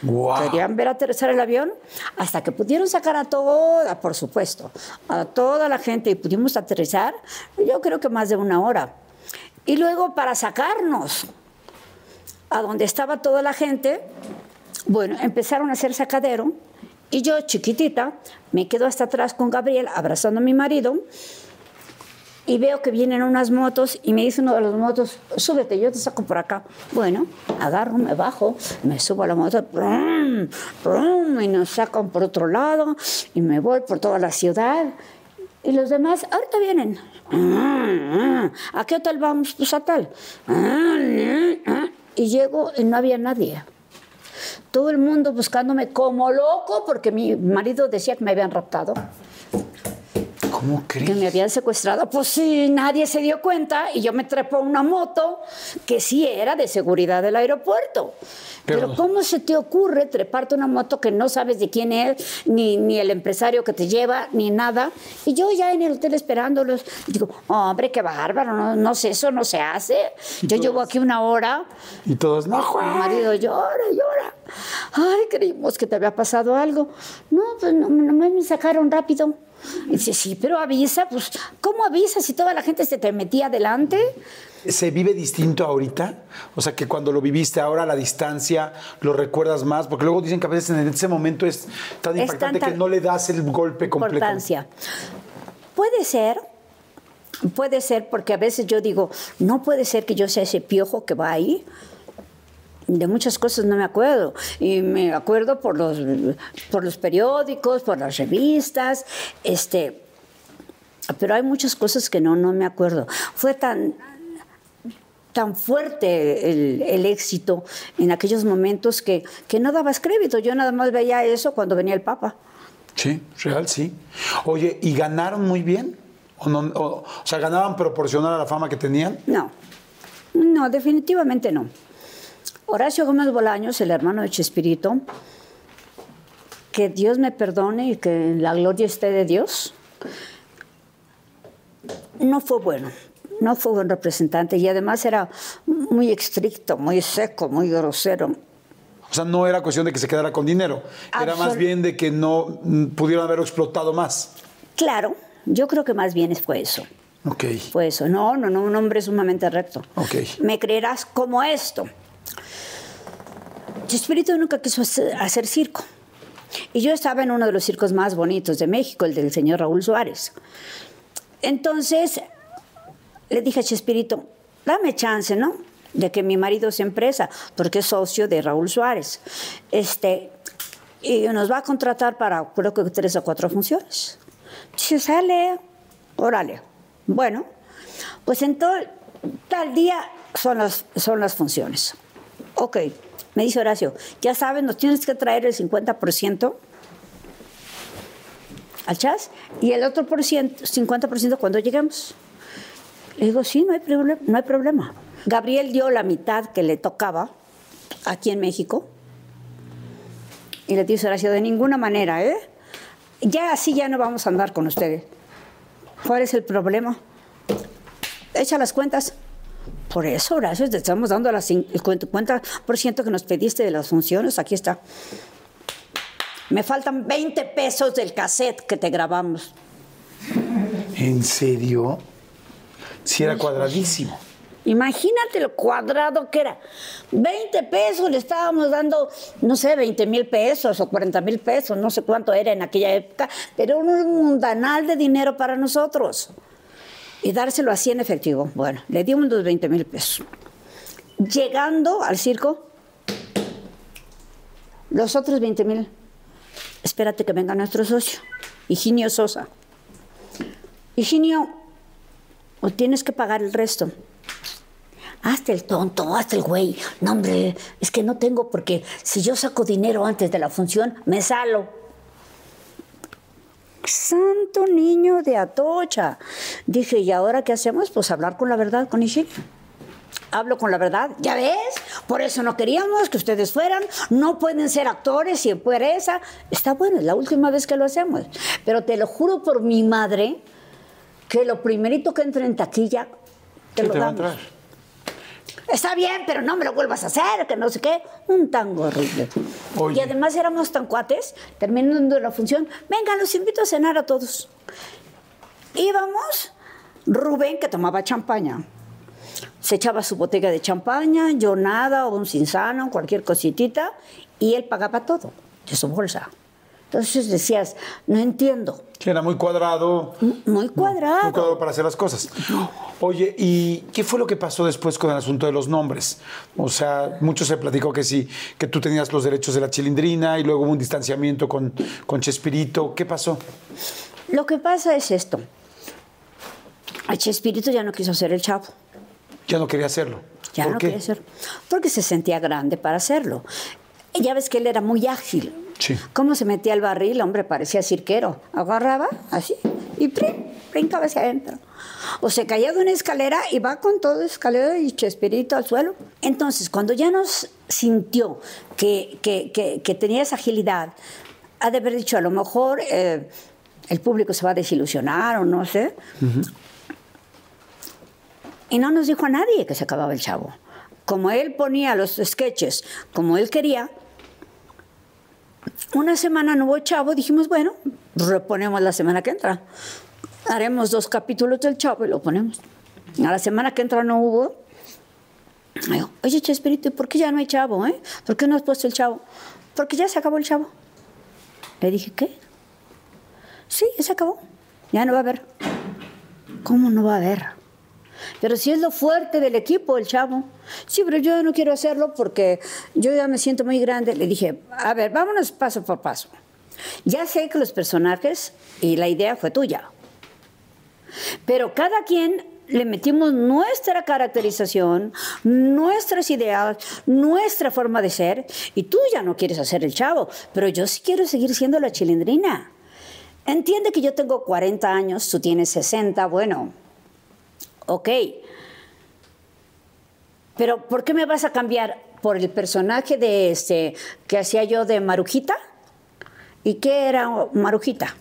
[SPEAKER 2] Querían ver aterrizar el avión hasta que pudieron sacar a toda, por supuesto, a toda la gente y pudimos aterrizar, yo creo que más de una hora. Y luego para sacarnos a donde estaba toda la gente, bueno, empezaron a hacer sacadero y yo, chiquitita, me quedo hasta atrás con Gabriel abrazando a mi marido y veo que vienen unas motos y me dice uno de los motos, súbete, yo te saco por acá. Bueno, agarro, me bajo, me subo a la moto, brum, brum, y nos sacan por otro lado y me voy por toda la ciudad. Y los demás, ahorita vienen. ¿A qué hotel vamos? Pues a tal. Y llego y no había nadie. Todo el mundo buscándome como loco porque mi marido decía que me habían raptado
[SPEAKER 1] ¿Cómo
[SPEAKER 2] que
[SPEAKER 1] crees?
[SPEAKER 2] me habían secuestrado. Pues sí, nadie se dio cuenta y yo me trepo a una moto que sí era de seguridad del aeropuerto.
[SPEAKER 1] Pero-
[SPEAKER 2] Pero, ¿cómo se te ocurre treparte una moto que no sabes de quién es, ni, ni el empresario que te lleva, ni nada? Y yo ya en el hotel esperándolos, digo, hombre, qué bárbaro, no, no sé, eso no se hace. Yo llevo aquí una hora
[SPEAKER 1] Y todos, no,
[SPEAKER 2] mi marido llora, llora. Ay, creímos que te había pasado algo. No, pues no, nomás me sacaron rápido. Y dice, sí, pero avisa, pues, ¿cómo avisa si toda la gente se te metía adelante?
[SPEAKER 1] ¿Se vive distinto ahorita? O sea, que cuando lo viviste ahora a la distancia, lo recuerdas más, porque luego dicen que a veces en ese momento es tan
[SPEAKER 2] Es
[SPEAKER 1] impactante que no le das el golpe completo.
[SPEAKER 2] Puede ser, puede ser, porque a veces yo digo, no puede ser que yo sea ese piojo que va ahí. De muchas cosas no me acuerdo. Y me acuerdo por los, por los periódicos, por las revistas, este, pero hay muchas cosas que no, no me acuerdo. Fue tan, tan fuerte el, el éxito en aquellos momentos que, que no dabas crédito. Yo nada más veía eso cuando venía el Papa.
[SPEAKER 1] Sí, real, sí. Oye, ¿y ganaron muy bien? ¿O, no, o, o sea, ganaban proporcional a la fama que tenían?
[SPEAKER 2] No, no, definitivamente no. Horacio Gómez Bolaños, el hermano de Chespirito, que Dios me perdone y que la gloria esté de Dios, no fue bueno, no fue buen representante y además era muy estricto, muy seco, muy grosero.
[SPEAKER 1] O sea, no era cuestión de que se quedara con dinero, era más bien de que no mm, pudieron haberlo explotado más.
[SPEAKER 2] Claro, yo creo que más bien fue eso.
[SPEAKER 1] Ok.
[SPEAKER 2] Fue eso. No, no, no, un hombre sumamente recto.
[SPEAKER 1] Ok.
[SPEAKER 2] Me creerás como esto. Chespirito nunca quiso hacer, circo. Y yo estaba en uno de los circos más bonitos de México, el del señor Raúl Suárez. Entonces le dije a Chespirito, dame chance, ¿no? De que mi marido se empresa, porque es socio de Raúl Suárez. Este, y nos va a contratar para, creo que tres o cuatro funciones. Dice, sale, órale. Bueno, pues en todo, tal día son las, son las funciones. Ok, me dice Horacio, ya sabes, nos tienes que traer el 50% al chas y el otro por ciento, 50% cuando lleguemos. Le digo, sí, no hay, no hay problema. Gabriel dio la mitad que le tocaba aquí en México. Y le dice Horacio, de ninguna manera, ¿eh? Ya así ya no vamos a andar con ustedes. ¿Cuál es el problema? Echa las cuentas. Por eso, Horacio, te estamos dando las cin- el 50% que nos pediste de las funciones. Aquí está. Me faltan 20 pesos del cassette que te grabamos.
[SPEAKER 1] ¿En serio? Sí, era cuadradísimo.
[SPEAKER 2] Imagínate lo cuadrado que era. 20 pesos le estábamos dando, no sé, 20 mil pesos o 40 mil pesos, no sé cuánto era en aquella época, pero un mundanal de dinero para nosotros. Y dárselo así en efectivo. Bueno, le dimos los 20 mil pesos. Llegando al circo, los otros 20 mil, espérate que venga nuestro socio, Higinio Sosa. Higinio, o tienes que pagar el resto. Hazte el tonto, hazte el güey. No, hombre, es que no tengo porque si yo saco dinero antes de la función, me salo. Santo niño de Atocha. Dije, ¿y ahora qué hacemos? Pues hablar con la verdad con Ishiki. Hablo con la verdad, ya ves, por eso no queríamos que ustedes fueran, no pueden ser actores y esa. Está bueno, es la última vez que lo hacemos. Pero te lo juro por mi madre que lo primerito que entre en taquilla, te
[SPEAKER 1] Sí,
[SPEAKER 2] lo
[SPEAKER 1] te va a
[SPEAKER 2] damos.
[SPEAKER 1] entrar.
[SPEAKER 2] Está bien, pero no me lo vuelvas a hacer, que no sé qué. Un tango horrible.
[SPEAKER 1] Oye.
[SPEAKER 2] Y además éramos tan cuates, terminando la función, venga, los invito a cenar a todos. Íbamos, Rubén, que tomaba champaña, se echaba su botella de champaña, yo nada, o un sinsano, cualquier cositita, y él pagaba todo de su bolsa. Entonces decías, no entiendo,
[SPEAKER 1] Que era muy cuadrado.
[SPEAKER 2] muy cuadrado.
[SPEAKER 1] Muy cuadrado para hacer las cosas. Oye, ¿y qué fue lo que pasó después con el asunto de los nombres? O sea, mucho se platicó que sí, que tú tenías los derechos de la chilindrina y luego hubo un distanciamiento con, con Chespirito. ¿Qué pasó?
[SPEAKER 2] Lo que pasa es esto. Chespirito ya no quiso ser el chavo.
[SPEAKER 1] Ya no quería hacerlo.
[SPEAKER 2] Ya
[SPEAKER 1] ¿Por
[SPEAKER 2] no
[SPEAKER 1] qué?
[SPEAKER 2] quería hacerlo. Porque se sentía grande para hacerlo. Ya ves que él era muy ágil.
[SPEAKER 1] Sí.
[SPEAKER 2] ¿Cómo se metía al barril? Hombre, parecía cirquero. Agarraba así y ¡prim! brincaba hacia adentro. O se caía de una escalera y va con todo escalera y chespirito al suelo. Entonces, cuando ya nos sintió que, que- que- que tenía esa agilidad, ha de haber dicho, a lo mejor eh, el público se va a desilusionar o no sé. Y no nos dijo a nadie que se acababa el chavo. Como él ponía los sketches como él quería, una semana no hubo chavo, dijimos, bueno, reponemos la semana que entra. Haremos dos capítulos del chavo y lo ponemos. A la semana que entra no hubo. Digo, Oye, Chespirito, ¿y por qué ya no hay chavo? Eh? ¿Por qué no has puesto el chavo? Porque ya se acabó el chavo. Le dije, ¿qué? Sí, ya se acabó. Ya no va a haber. ¿Cómo no va a haber? Pero si es lo fuerte del equipo, el chavo. Sí, pero yo no quiero hacerlo porque yo ya me siento muy grande. Le dije, a ver, vámonos paso por paso. Ya sé que los personajes y la idea fue tuya. Pero cada quien le metimos nuestra caracterización, nuestras ideas, nuestra forma de ser. Y tú ya no quieres hacer el chavo, pero yo sí quiero seguir siendo la chilindrina. Entiende que yo tengo 40 años, tú tienes 60, bueno, ok. Pero ¿por qué me vas a cambiar por el personaje de este que hacía yo de Marujita? ¿Y qué era Marujita?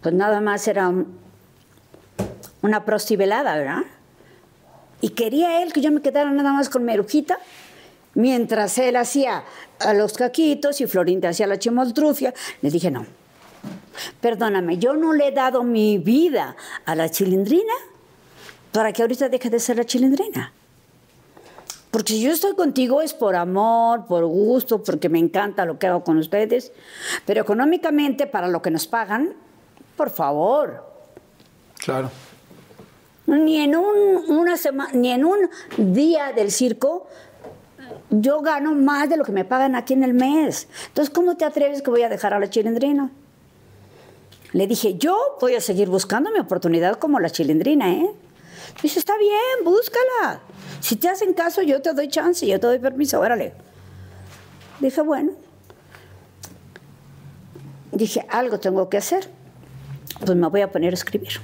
[SPEAKER 2] Pues nada más era un- una prostivelada, ¿verdad? Y quería él que yo me quedara nada más con Marujita, mientras él hacía a los caquitos y Florinda hacía la chimoltrufia. Le dije no. Perdóname, yo no le he dado mi vida a la chilindrina para que ahorita deje de ser la chilindrina. Porque si yo estoy contigo es por amor, por gusto, porque me encanta lo que hago con ustedes. Pero económicamente, para lo que nos pagan, por favor.
[SPEAKER 1] Claro.
[SPEAKER 2] Ni en un, una semana, ni en un día del circo yo gano más de lo que me pagan aquí en el mes. Entonces, ¿cómo te atreves que voy a dejar a la chilindrina? Le dije, yo voy a seguir buscando mi oportunidad como la chilindrina, ¿eh? Dice, está bien, búscala. Si te hacen caso, yo te doy chance, yo te doy permiso, órale. Dije, bueno. Dije, algo tengo que hacer. Pues me voy a poner a escribir.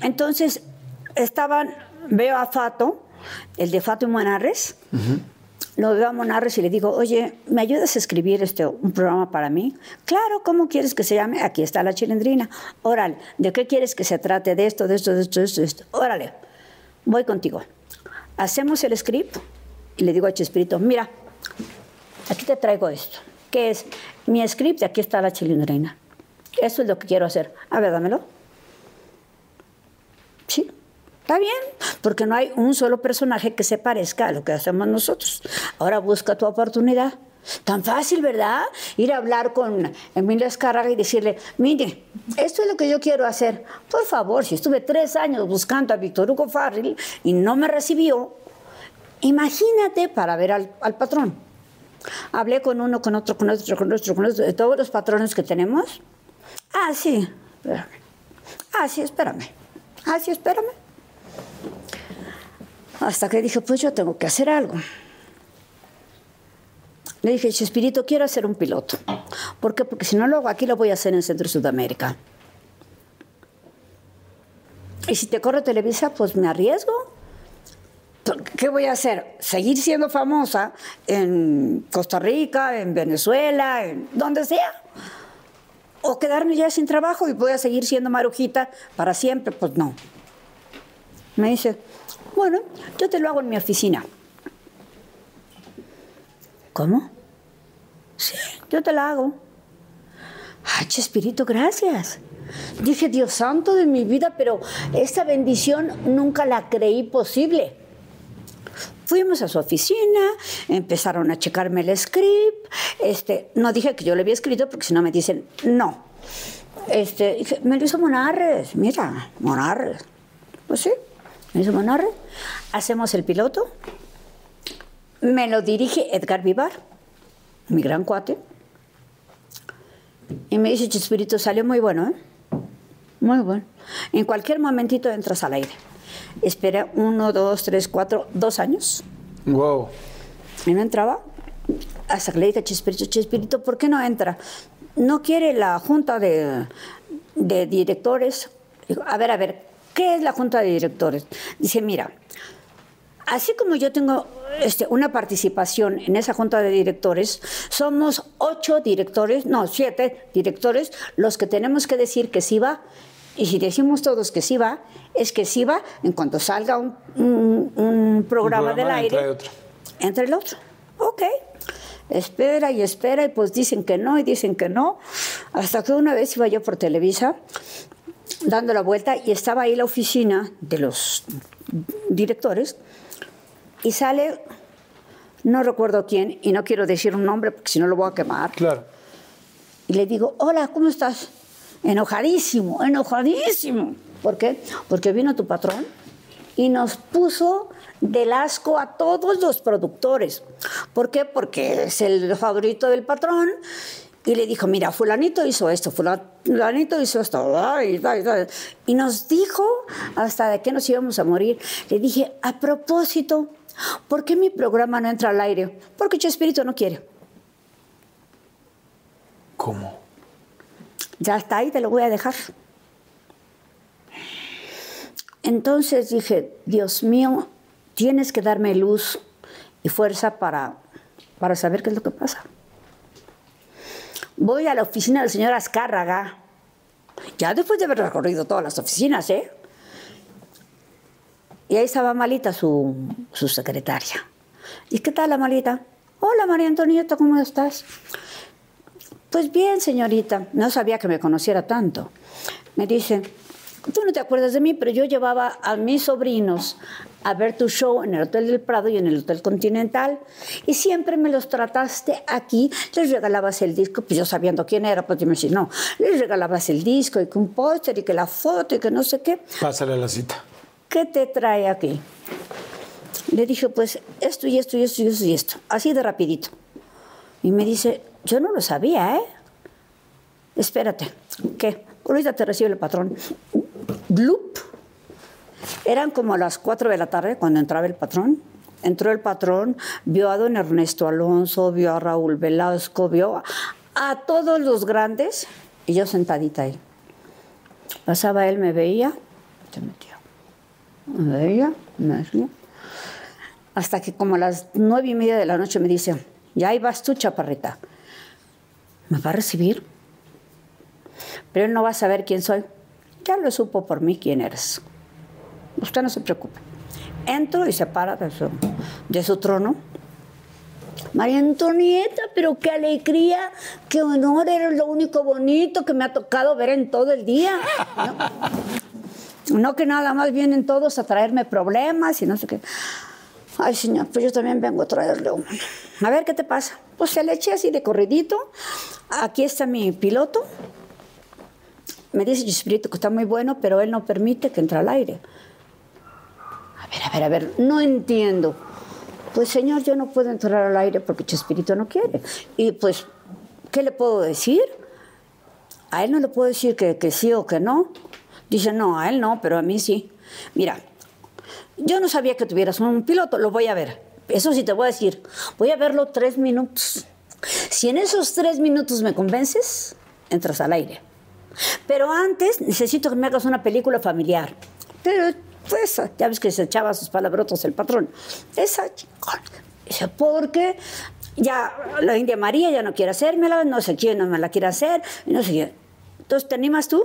[SPEAKER 2] Entonces, estaban, veo a Fato, el de Fato y Monarres. Lo veo a Monarres y le digo, oye, ¿me ayudas a escribir este, un programa para mí? Claro, ¿cómo quieres que se llame? Aquí está la chilindrina. Órale, ¿de qué quieres que se trate? De esto, de esto, de esto, de esto. De esto. Órale, voy contigo. Hacemos el script y le digo a Chespirito, mira, aquí te traigo esto. ¿Qué es? Mi script, aquí está la chilindrina. Eso es lo que quiero hacer. A ver, dámelo. Sí, Está bien, porque no hay un solo personaje que se parezca a lo que hacemos nosotros. Ahora busca tu oportunidad. Tan fácil, ¿verdad? Ir a hablar con Emilio Escárraga y decirle, mire, esto es lo que yo quiero hacer. Por favor, si estuve tres años buscando a Víctor Hugo Farrell y no me recibió, imagínate para ver al, al patrón. Hablé con uno, con otro, con otro, con otro, con otro, de todos los patrones que tenemos. Ah, sí, espérame. Ah, sí, espérame. Ah, sí, espérame. Hasta que dije, pues yo tengo que hacer algo. Le dije, Chespirito, quiero hacer un piloto. ¿Por qué? Porque si no lo hago aquí, lo voy a hacer en Centro Sudamérica. Y si te corre Televisa, pues me arriesgo. ¿Qué voy a hacer? ¿Seguir siendo famosa en Costa Rica, en Venezuela, en donde sea? ¿O quedarme ya sin trabajo y voy a seguir siendo marujita para siempre? Pues no. Me dice, bueno, yo te lo hago en mi oficina. ¿Cómo? Sí, yo te la hago. Ay, Chespirito, gracias. Dije, Dios santo de mi vida, pero esta bendición nunca la creí posible. Fuimos a su oficina, empezaron a checarme el script. Este, no dije que yo le había escrito porque si no me dicen no. Este, dije, me lo hizo Monarres, mira, Monarres. Pues sí, Monarres. Hacemos el piloto. Me lo dirige Edgar Vivar, mi gran cuate. Y me dice, Chespirito, salió muy bueno, ¿eh? Muy bueno. En cualquier momentito entras al aire. Espera uno, dos, tres, cuatro, dos años.
[SPEAKER 1] Wow.
[SPEAKER 2] Y no entraba. Hasta que le dije a Chespirito, Chespirito, ¿por qué no entra? No quiere la junta de, de directores. Digo, a ver, a ver, ¿qué es la junta de directores? Dice, mira, así como yo tengo este, una participación en esa junta de directores, somos ocho directores, no, siete directores, los que tenemos que decir que sí va. Y si decimos todos que sí va, es que sí va en cuanto salga un, un- un programa,
[SPEAKER 1] Un programa
[SPEAKER 2] del aire.
[SPEAKER 1] entra otro.
[SPEAKER 2] Entre el otro. Ok. Espera y espera, y pues dicen que no, y dicen que no. Hasta que una vez iba yo por Televisa dando la vuelta y estaba ahí la oficina de los directores y sale, no recuerdo quién, y no quiero decir un nombre porque si no lo voy a quemar.
[SPEAKER 1] Claro.
[SPEAKER 2] Y le digo, hola, ¿cómo estás? Enojadísimo, enojadísimo. ¿Por qué? Porque vino tu patrón y nos puso del asco a todos los productores. ¿Por qué? Porque es el favorito del patrón. Y le dijo, mira, fulanito hizo esto, fulanito hizo esto. ay, ay, ay". Y nos dijo hasta de qué nos íbamos a morir. Le dije, a propósito, ¿por qué mi programa no entra al aire? Porque Chespirito no quiere.
[SPEAKER 1] ¿Cómo?
[SPEAKER 2] Ya está ahí, te lo voy a dejar. Entonces dije, Dios mío, tienes que darme luz y fuerza para, para saber qué es lo que pasa. Voy a la oficina del señor Azcárraga, ya después de haber recorrido todas las oficinas, ¿eh? Y ahí estaba Malita, su, su secretaria. ¿Y qué tal la Malita? Hola María Antonieta, ¿cómo estás? Pues bien, señorita, no sabía que me conociera tanto. Me dice, tú no te acuerdas de mí, pero yo llevaba a mis sobrinos a ver tu show en el Hotel del Prado y en el Hotel Continental. Y siempre me los trataste aquí, les regalabas el disco, pues yo sabiendo quién era, pues yo me decía, no, les regalabas el disco y que un póster y que la foto y que no sé qué.
[SPEAKER 1] Pásale a la cita.
[SPEAKER 2] ¿Qué te trae aquí? Le dije, pues esto y esto y esto y esto y esto, así de rapidito. Y me dice, yo no lo sabía, ¿eh? Espérate, ¿qué? Ahorita te recibe el patrón. Bloop. Eran como las 4 de la tarde cuando entraba el patrón. Entró el patrón, vio a don Ernesto Alonso, vio a Raúl Velasco, vio a, a todos los grandes y yo sentadita ahí. Pasaba él, me veía, se metía. Me veía, me decía. Hasta que como a las nueve y media de la noche me dice, ya ahí vas tú, chaparrita. ¿Me va a recibir? Pero él no va a saber quién soy. Ya lo supo por mí quién eres. Usted no se preocupe. Entro y se para de su, de su trono. María Antonieta, pero qué alegría, qué honor, eres lo único bonito que me ha tocado ver en todo el día. No, no que nada más vienen todos a traerme problemas y no sé qué. Ay, señor, pues yo también vengo a traerle uno. A ver, ¿qué te pasa? Pues se le eché así de corridito. Aquí está mi piloto. Me dice Chespirito que está muy bueno, pero él no permite que entre al aire. A ver, a ver, a ver, no entiendo. Pues señor, yo no puedo entrar al aire porque Chespirito no quiere. Y pues, ¿qué le puedo decir? A él no le puedo decir que, que sí o que no. Dice, no, a él no, pero a mí sí. Mira, yo no sabía que tuvieras un piloto, lo voy a ver. Eso sí te voy a decir. Voy a verlo tres minutos. Si en esos tres minutos me convences, entras al aire. Pero antes necesito que me hagas una película familiar. Pero, pues, ya ves que se echaba sus palabrotos el patrón. Esa chingón. Dice, porque ya la India María ya no quiere hacérmela, no sé quién no me la quiere hacer, no sé quién. Entonces, ¿te animas tú?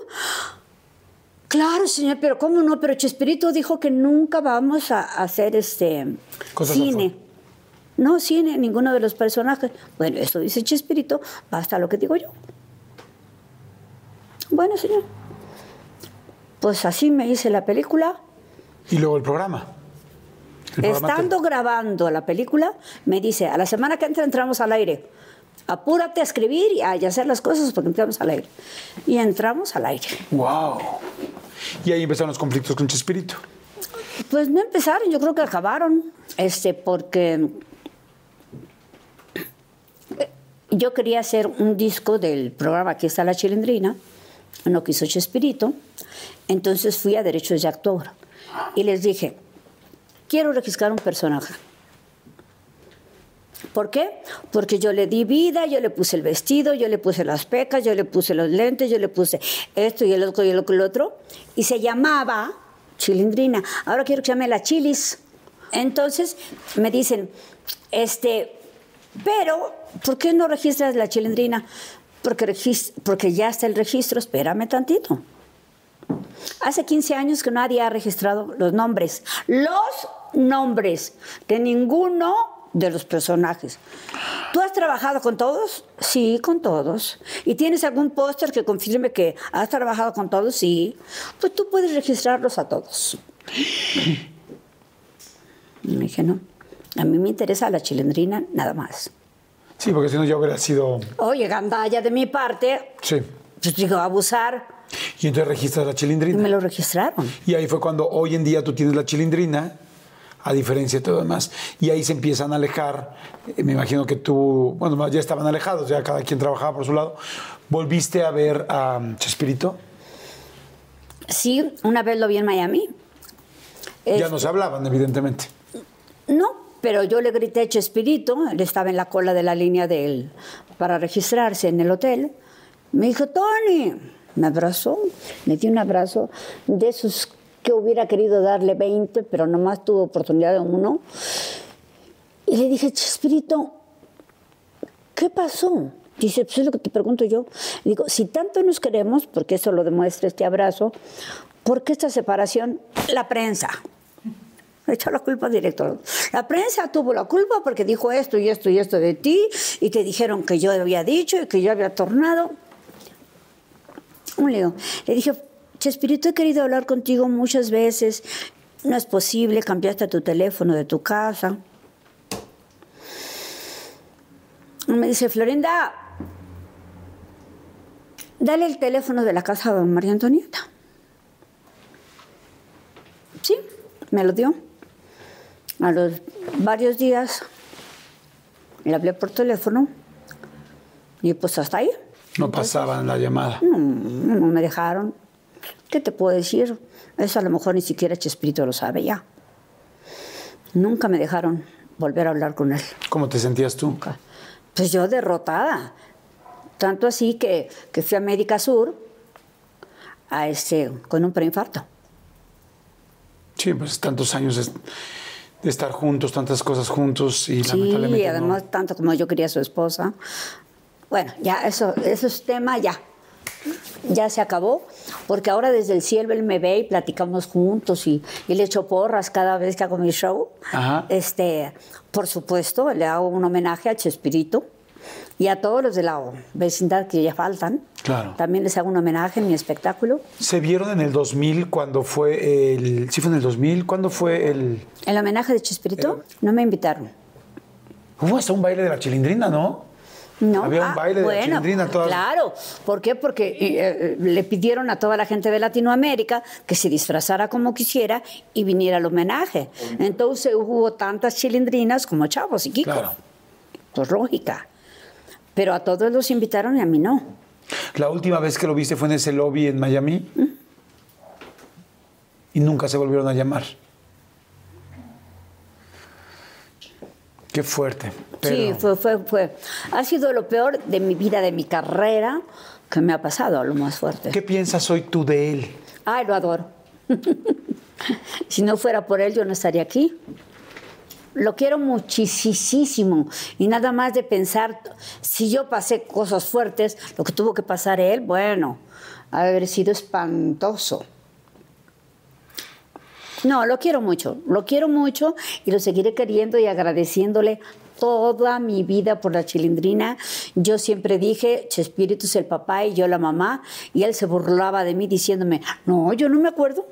[SPEAKER 2] Claro, señor, pero ¿cómo no? Pero Chespirito dijo que nunca vamos a hacer este
[SPEAKER 1] Cosas
[SPEAKER 2] cine. No, cine, ninguno de los personajes. Bueno, eso dice Chespirito, basta lo que digo yo. Bueno, señor. Pues así me hice la película.
[SPEAKER 1] Y luego el programa. El programa
[SPEAKER 2] Estando grabando la película, me dice, a la semana que entra entramos al aire. Apúrate a escribir y a hacer las cosas porque entramos al aire. Y entramos al aire.
[SPEAKER 1] ¡Wow! Y ahí empezaron los conflictos con Chespirito.
[SPEAKER 2] Pues no empezaron, yo creo que acabaron, este, porque yo quería hacer un disco del programa Aquí está la chilindrina, no quiso Chespirito, entonces fui a Derechos de Actor y les dije, quiero registrar un personaje. ¿Por qué? Porque yo le di vida, yo le puse el vestido, yo le puse las pecas, yo le puse los lentes, yo le puse esto y el otro y el otro y el otro. Y se llamaba Chilindrina. Ahora quiero que se llame la Chilis. Entonces me dicen, este, pero, ¿por qué no registras la Chilindrina? Porque, porque ya está el registro, espérame tantito. Hace 15 años que nadie ha registrado los nombres, los nombres de ninguno de los personajes. ¿Tú has trabajado con todos? Sí, con todos. ¿Y tienes algún póster que confirme que has trabajado con todos? Sí. Pues tú puedes registrarlos a todos. Me dije, no, a mí me interesa la chilindrina nada más.
[SPEAKER 1] Sí, porque si no ya hubiera sido...
[SPEAKER 2] Oye, gandalla de mi parte,
[SPEAKER 1] Sí.
[SPEAKER 2] pues digo, abusar,
[SPEAKER 1] Y entonces registras la
[SPEAKER 2] y
[SPEAKER 1] chilindrina.
[SPEAKER 2] me lo registraron.
[SPEAKER 1] Y ahí fue cuando hoy en día tú tienes la chilindrina, a diferencia de todo demás. Y ahí se empiezan a alejar. Eh, Me imagino que tú, bueno, más ya estaban alejados, ya cada quien trabajaba por su lado. ¿Volviste a ver a um, Chespirito?
[SPEAKER 2] Sí, una vez lo vi en Miami.
[SPEAKER 1] Ya
[SPEAKER 2] Es-
[SPEAKER 1] no se hablaban, evidentemente.
[SPEAKER 2] No, pero yo le grité Chespirito, él estaba en la cola de la línea de él para registrarse en el hotel. Me dijo, Tony, me abrazó, me dio un abrazo de esos que hubiera querido darle 20, pero nomás tuvo oportunidad de uno. Y le dije, Chespirito, ¿qué pasó? Dice, pues es lo que te pregunto yo. Digo, si tanto nos queremos, porque eso lo demuestra este abrazo, ¿por qué esta separación? La prensa. Le echó la culpa directo. La prensa tuvo la culpa porque dijo esto y esto y esto de ti y te dijeron que yo había dicho y que yo había tornado. Un lío. Le dije, Chespirito, he querido hablar contigo muchas veces. No es posible, cambiaste tu teléfono de tu casa. Me dice, Florinda, dale el teléfono de la casa de María Antonieta. Sí, me lo dio. A los varios días le hablé por teléfono y pues hasta ahí.
[SPEAKER 1] No pasaban la llamada.
[SPEAKER 2] No, no me dejaron. ¿Qué te puedo decir? Eso a lo mejor ni siquiera Chespirito lo sabe ya. Nunca me dejaron volver a hablar con él.
[SPEAKER 1] ¿Cómo te sentías tú?
[SPEAKER 2] Nunca. Pues yo derrotada. Tanto así que, que fui a América Sur a este, con un preinfarto.
[SPEAKER 1] Sí, pues tantos años estar juntos, tantas cosas juntos y
[SPEAKER 2] Sí,
[SPEAKER 1] lamentablemente
[SPEAKER 2] y
[SPEAKER 1] no.
[SPEAKER 2] además tanto como yo quería a su esposa. Bueno, ya eso, eso es tema, ya. Ya se acabó, porque ahora desde el cielo él me ve y platicamos juntos y, y le echo porras cada vez que hago mi show.
[SPEAKER 1] Ajá.
[SPEAKER 2] Este, por supuesto, le hago un homenaje a Chespirito y a todos los de la vecindad que ya faltan.
[SPEAKER 1] Claro.
[SPEAKER 2] También les hago un homenaje en mi espectáculo.
[SPEAKER 1] Se vieron en el 2000 cuando fue el... Sí fue en el 2000, ¿cuándo fue el...
[SPEAKER 2] El homenaje de Chespirito, no me invitaron.
[SPEAKER 1] Hubo hasta un baile de la chilindrina, ¿no?
[SPEAKER 2] No.
[SPEAKER 1] Había un
[SPEAKER 2] Ah,
[SPEAKER 1] baile de la chilindrina. Todas...
[SPEAKER 2] Claro. ¿Por qué? Porque eh, eh, le pidieron a toda la gente de Latinoamérica que se disfrazara como quisiera y viniera al homenaje. Entonces hubo tantas chilindrinas como Chavos y Kiko.
[SPEAKER 1] Claro.
[SPEAKER 2] Pues lógica. Pero a todos los invitaron y a mí no.
[SPEAKER 1] La última vez que lo viste fue en ese lobby en Miami. Y nunca se volvieron a llamar. Qué fuerte. Pero...
[SPEAKER 2] Sí, fue, fue, fue. Ha sido lo peor de mi vida, de mi carrera, que me ha pasado, lo más fuerte.
[SPEAKER 1] ¿Qué piensas hoy tú de él?
[SPEAKER 2] Ay, lo adoro. si no fuera por él, yo no estaría aquí. Lo quiero muchísimo. Y nada más de pensar, si yo pasé cosas fuertes, lo que tuvo que pasar él, bueno, ha haber sido espantoso. No, lo quiero mucho, lo quiero mucho y lo seguiré queriendo y agradeciéndole toda mi vida por la chilindrina. Yo siempre dije, Chespirito es el papá y yo la mamá, y él se burlaba de mí diciéndome, no, yo no me acuerdo.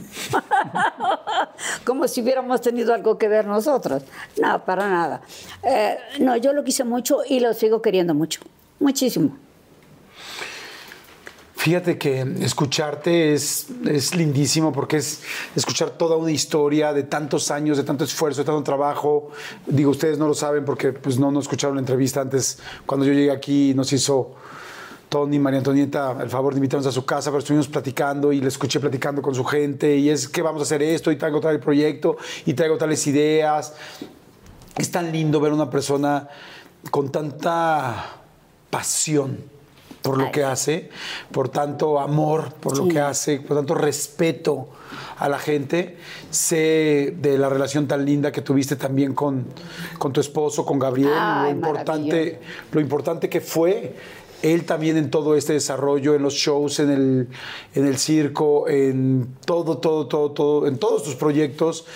[SPEAKER 2] Como si hubiéramos tenido algo que ver nosotros. No, para nada. Eh, no, yo lo quise mucho y lo sigo queriendo mucho, muchísimo.
[SPEAKER 1] Fíjate que escucharte es, es lindísimo porque es escuchar toda una historia de tantos años, de tanto esfuerzo, de tanto trabajo. Digo, ustedes no lo saben porque pues, no, no escucharon la entrevista antes. Cuando yo llegué aquí nos hizo Tony María Antonieta el favor de invitarnos a su casa, pero estuvimos platicando y le escuché platicando con su gente y es que vamos a hacer esto y traigo tal proyecto y traigo tales ideas. Es tan lindo ver una persona con tanta pasión por lo
[SPEAKER 2] Ay.
[SPEAKER 1] que hace, por tanto amor por lo que hace, por tanto respeto a la gente. Sé de la relación tan linda que tuviste también con, con tu esposo, con Gabriel,
[SPEAKER 2] Ay,
[SPEAKER 1] lo, importante, lo importante que fue él también en todo este desarrollo, en los shows, en el, en el circo, en todo, todo, todo, todo, en todos tus proyectos.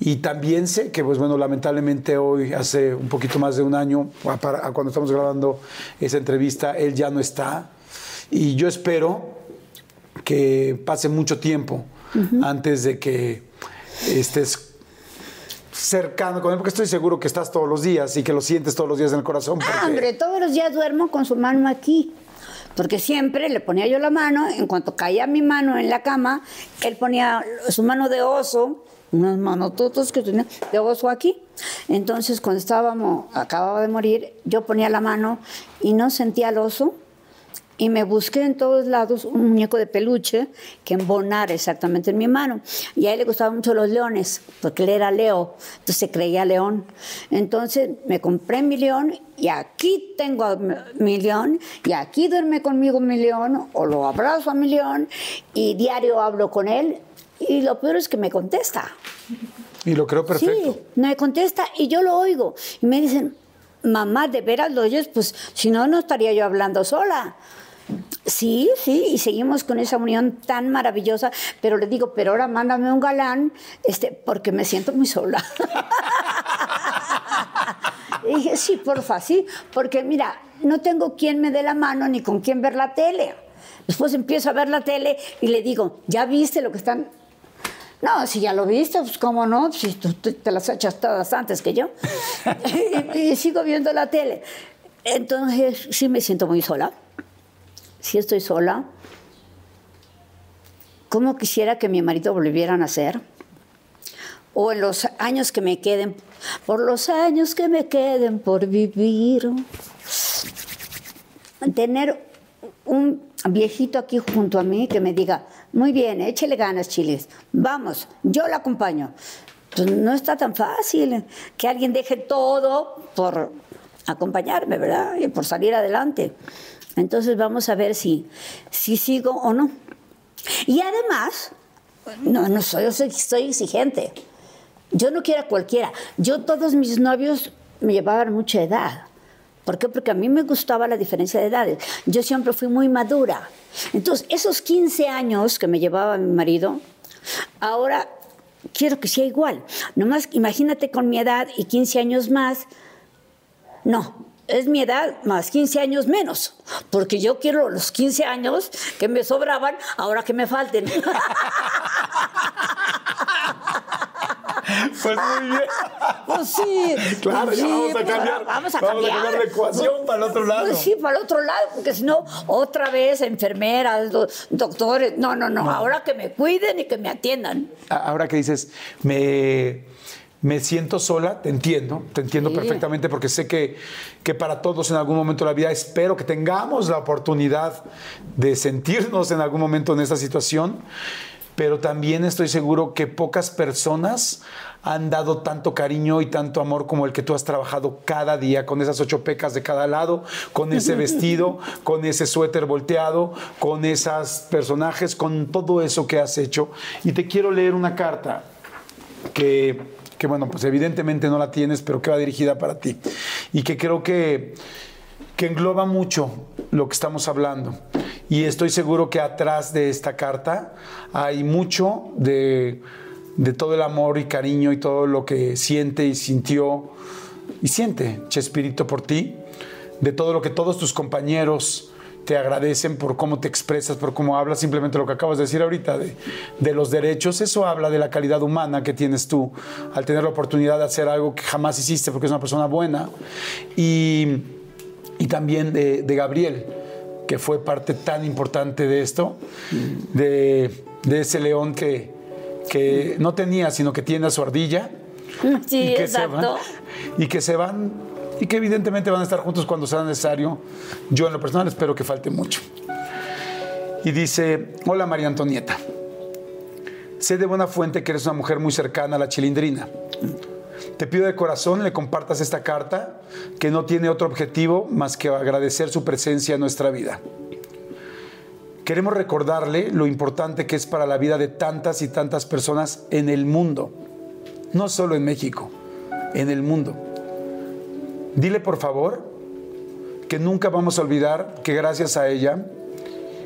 [SPEAKER 1] Y también sé que, pues bueno, lamentablemente hoy, hace un poquito más de un año, a cuando estamos grabando esa entrevista, él ya no está. Y yo espero que pase mucho tiempo antes de que estés cercano con él, porque estoy seguro que estás todos los días y que lo sientes todos los días en el corazón.
[SPEAKER 2] Ah,
[SPEAKER 1] porque-
[SPEAKER 2] hombre, todos los días duermo con su mano aquí. Porque siempre le ponía yo la mano, en cuanto caía mi mano en la cama, él ponía su mano de oso, unas manototos que tenía de oso aquí. Entonces, cuando estábamos, acababa de morir, yo ponía la mano y no sentía el oso. Y me busqué en todos lados un muñeco de peluche que embonara exactamente en mi mano. Y a él le gustaban mucho los leones, porque él era Leo, entonces se creía león. Entonces me compré mi león y aquí tengo a mi- león y aquí duerme conmigo mi león o lo abrazo a mi león y diario hablo con él. Y lo peor es que me contesta.
[SPEAKER 1] Y lo creo perfecto.
[SPEAKER 2] Sí, me contesta y yo lo oigo. Y me dicen, mamá, ¿de veras lo oyes? Pues si no, no estaría yo hablando sola. Sí, sí, y seguimos con esa unión tan maravillosa, pero le digo, pero ahora mándame un galán, este, porque me siento muy sola. y dije, sí, porfa, sí, porque mira, no tengo quien me dé la mano ni con quién ver la tele. Después empiezo a ver la tele y le digo, ¿ya viste lo que están no, si ya lo viste, pues cómo no, si tú te las echas todas antes que yo. y, sigo viendo la tele. Entonces, sí me siento muy sola. Sí estoy sola. ¿Cómo quisiera que mi marido volviera a nacer? O en los años que me queden, por los años que me queden por vivir. Tener un viejito aquí junto a mí que me diga, muy bien, échele ganas, Chiles. Vamos, yo la acompaño. Pues no está tan fácil que alguien deje todo por acompañarme, ¿verdad? Y por salir adelante. Entonces vamos a ver si, si sigo o no. Y además, no, no soy, soy exigente. Yo no quiero a cualquiera. Yo todos mis novios me llevaban mucha edad. ¿Por qué? Porque a mí me gustaba la diferencia de edades. Yo siempre fui muy madura. Entonces, esos 15 años que me llevaba mi marido, ahora quiero que sea igual. Nomás imagínate con mi edad y 15 años más. No, es mi edad más 15 años menos, porque yo quiero los 15 años que me sobraban ahora que me falten.
[SPEAKER 1] Pues muy bien.
[SPEAKER 2] Pues sí.
[SPEAKER 1] Claro,
[SPEAKER 2] pues
[SPEAKER 1] ya
[SPEAKER 2] sí,
[SPEAKER 1] vamos a
[SPEAKER 2] pues
[SPEAKER 1] cambiar.
[SPEAKER 2] Vamos a
[SPEAKER 1] vamos
[SPEAKER 2] cambiar.
[SPEAKER 1] a cambiar la ecuación
[SPEAKER 2] Pues-
[SPEAKER 1] para el otro lado.
[SPEAKER 2] Pues sí, para el otro lado, porque si no, otra vez enfermeras, do- doctores. No, no, no, Ahora que me cuiden y que me atiendan.
[SPEAKER 1] Ahora que dices, me, me siento sola, te entiendo, te entiendo
[SPEAKER 2] Sí.
[SPEAKER 1] perfectamente porque sé que, que para todos en algún momento de la vida espero que tengamos la oportunidad de sentirnos en algún momento en esta situación, pero también estoy seguro que pocas personas han dado tanto cariño y tanto amor como el que tú has trabajado cada día, con esas ocho pecas de cada lado, con ese vestido, con ese suéter volteado, con esos personajes, con todo eso que has hecho. Y te quiero leer una carta que, que, bueno, pues evidentemente no la tienes, pero que va dirigida para ti. Y que creo que, que engloba mucho lo que estamos hablando. Y estoy seguro que atrás de esta carta hay mucho de, de todo el amor y cariño y todo lo que siente y sintió y siente Chespirito por ti, de todo lo que todos tus compañeros te agradecen por cómo te expresas, por cómo hablas, simplemente lo que acabas de decir ahorita de, de los derechos, eso habla de la calidad humana que tienes tú al tener la oportunidad de hacer algo que jamás hiciste porque es una persona buena. Y, y también de, de Gabriel, que fue parte tan importante de esto, de, de ese león que, que no tenía, sino que tiene a su ardilla.
[SPEAKER 2] Sí,
[SPEAKER 1] y que se
[SPEAKER 2] exacto.
[SPEAKER 1] van- y que se van y que evidentemente van a estar juntos cuando sea necesario. Yo en lo personal espero que falte mucho. Y dice, hola María Antonieta, sé de buena fuente que eres una mujer muy cercana a la chilindrina. Te pido de corazón le compartas esta carta que no tiene otro objetivo más que agradecer su presencia en nuestra vida. Queremos recordarle lo importante que es para la vida de tantas y tantas personas en el mundo, no solo en México, en el mundo. Dile por favor que nunca vamos a olvidar que gracias a ella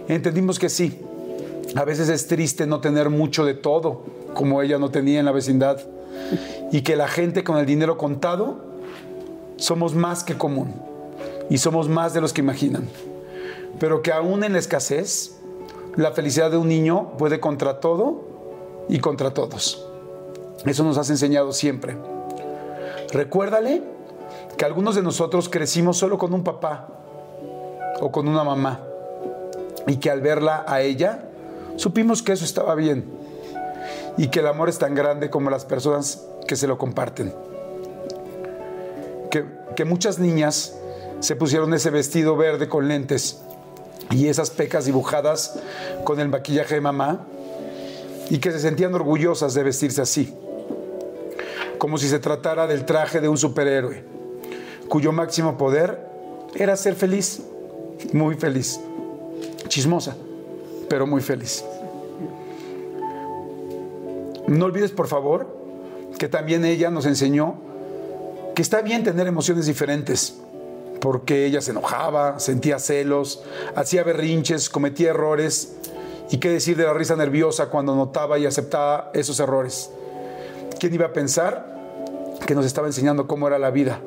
[SPEAKER 1] entendimos que sí, a veces es triste no tener mucho de todo, como ella no tenía en la vecindad, y que la gente con el dinero contado somos más que común y somos más de los que imaginan, pero que aún en la escasez, la felicidad de un niño puede contra todo y contra todos. Eso nos has enseñado siempre. Recuérdale que algunos de nosotros crecimos solo con un papá o con una mamá y que al verla a ella supimos que eso estaba bien y que el amor es tan grande como las personas que se lo comparten. Que, que muchas niñas se pusieron ese vestido verde con lentes y esas pecas dibujadas con el maquillaje de mamá y que se sentían orgullosas de vestirse así, como si se tratara del traje de un superhéroe, cuyo máximo poder era ser feliz, muy feliz, chismosa, pero muy feliz. No olvides, por favor, que también ella nos enseñó que está bien tener emociones diferentes, porque ella se enojaba, sentía celos, hacía berrinches, cometía errores. ¿Y qué decir de la risa nerviosa cuando notaba y aceptaba esos errores? ¿Quién iba a pensar que nos estaba enseñando cómo era la vida?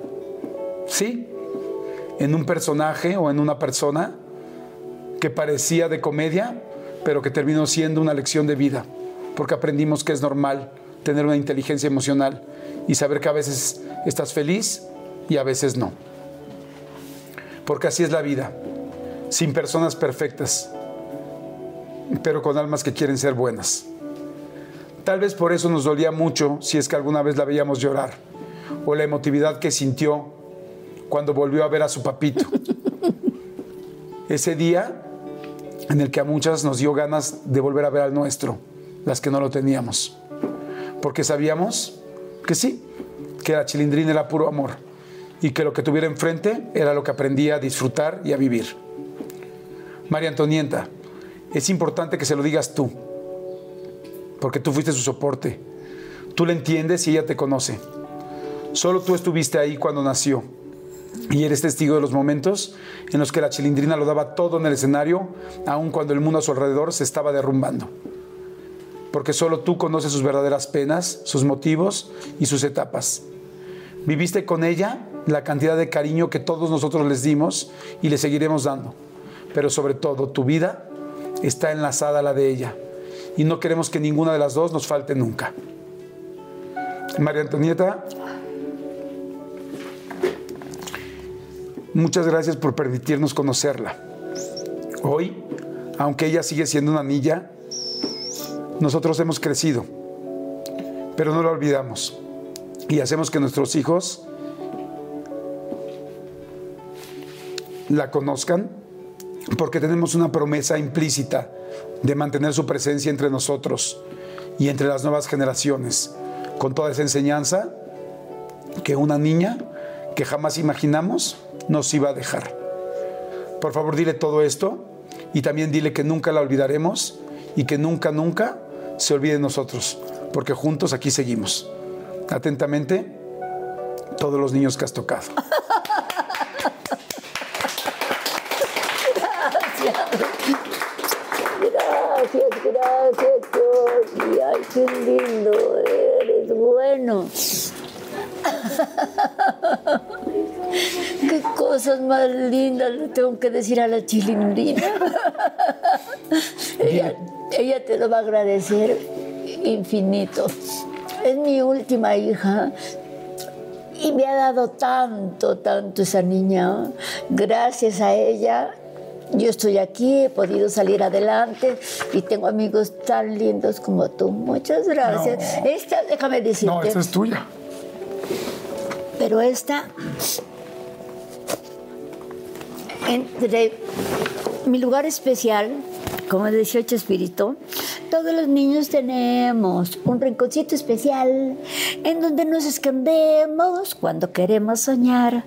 [SPEAKER 1] Sí, en un personaje o en una persona que parecía de comedia, pero que terminó siendo una lección de vida, porque aprendimos que es normal tener una inteligencia emocional y saber que a veces estás feliz y a veces no. Porque así es la vida, sin personas perfectas, pero con almas que quieren ser buenas. Tal vez por eso nos dolía mucho si es que alguna vez la veíamos llorar, o la emotividad que sintió cuando volvió a ver a su papito. Ese día en el que a muchas nos dio ganas de volver a ver al nuestro, las que no lo teníamos. Porque sabíamos que sí, que la chilindrina era puro amor y que lo que tuviera enfrente era lo que aprendía a disfrutar y a vivir. María Antonieta, es importante que se lo digas tú, porque tú fuiste su soporte. Tú le entiendes y ella te conoce. Solo tú estuviste ahí cuando nació y eres testigo de los momentos en los que la chilindrina lo daba todo en el escenario, aun cuando el mundo a su alrededor se estaba derrumbando. Porque solo tú conoces sus verdaderas penas, sus motivos y sus etapas. Viviste con ella la cantidad de cariño que todos nosotros les dimos y le seguiremos dando. Pero sobre todo, tu vida está enlazada a la de ella. Y no queremos que ninguna de las dos nos falte nunca. María Antonieta, muchas gracias por permitirnos conocerla. Hoy, aunque ella sigue siendo una niña, nosotros hemos crecido, pero no lo olvidamos. Y hacemos que nuestros hijos la conozcan porque tenemos una promesa implícita de mantener su presencia entre nosotros y entre las nuevas generaciones, con toda esa enseñanza que una niña que jamás imaginamos nos iba a dejar. Por favor, dile todo esto y también dile que nunca la olvidaremos y que nunca, nunca se olvide de nosotros, porque juntos aquí seguimos. Atentamente, todos los niños que has tocado.
[SPEAKER 2] Gracias, gracias, Jordi. Ay, qué lindo eres, bueno. Qué cosas más lindas le tengo que decir a la chilindrina. ella, ella te lo va a agradecer infinito. Es mi última hija y me ha dado tanto, tanto esa niña. Gracias a ella yo estoy aquí, he podido salir adelante y tengo amigos tan lindos como tú. Muchas gracias.
[SPEAKER 1] No.
[SPEAKER 2] Esta, déjame decirte.
[SPEAKER 1] No, esta es tuya.
[SPEAKER 2] Pero esta, entre mi lugar especial, como decía Espíritu, todos los niños tenemos un rinconcito especial en donde nos escondemos cuando queremos soñar.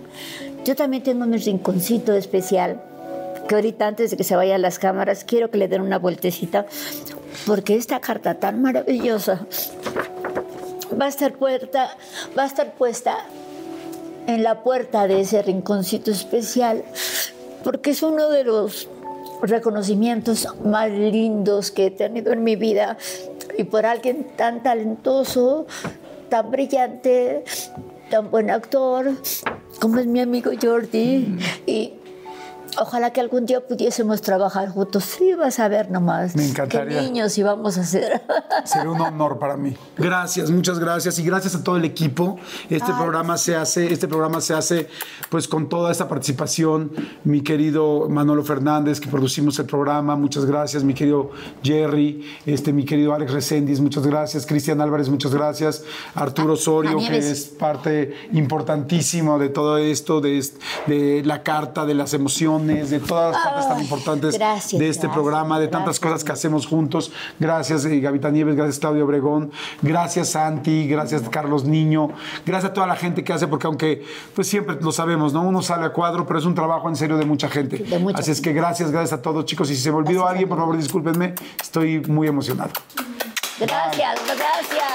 [SPEAKER 2] Yo también tengo mi rinconcito especial que ahorita antes de que se vayan las cámaras quiero que le den una vueltecita porque esta carta tan maravillosa va a estar puerta, va a estar puesta en la puerta de ese rinconcito especial porque es uno de los reconocimientos más lindos que he tenido en mi vida. Y por alguien tan talentoso, tan brillante, tan buen actor como es mi amigo Jordi y Ojalá que algún día pudiésemos trabajar juntos. Sí, vas a ver nomás.
[SPEAKER 1] Me encantaría.
[SPEAKER 2] Qué niños íbamos a ser.
[SPEAKER 1] Sería un honor para mí. Gracias, muchas gracias y gracias a todo el equipo. Este
[SPEAKER 2] Ay,
[SPEAKER 1] programa se hace, este programa se hace pues con toda esta participación. Mi querido Manolo Fernández que producimos el programa, muchas gracias. Mi querido Jerry, este mi querido Alex Reséndiz, muchas gracias. Cristian Álvarez, muchas gracias. Arturo Osorio que es parte importantísima de todo esto, de, est- de la carta, de las emociones, de todas las partes tan importantes
[SPEAKER 2] gracias,
[SPEAKER 1] de este
[SPEAKER 2] gracias,
[SPEAKER 1] programa, de tantas
[SPEAKER 2] gracias.
[SPEAKER 1] cosas que hacemos juntos. Gracias, eh, Gavita Nieves, gracias, Claudio Obregón, gracias, Santi, gracias, Carlos Niño, gracias a toda la gente que hace, porque aunque pues siempre lo sabemos, ¿no? Uno sale a cuadro, pero es un trabajo en serio de mucha gente.
[SPEAKER 2] De mucha
[SPEAKER 1] Así es que gracias, gracias a todos, chicos. Y si se me olvidó
[SPEAKER 2] Gracias,
[SPEAKER 1] alguien, por favor, discúlpenme, estoy muy emocionado.
[SPEAKER 2] Gracias, gracias.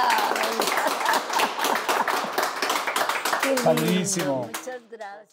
[SPEAKER 2] Qué lindo.
[SPEAKER 1] Padrísimo.
[SPEAKER 2] Muchas gracias.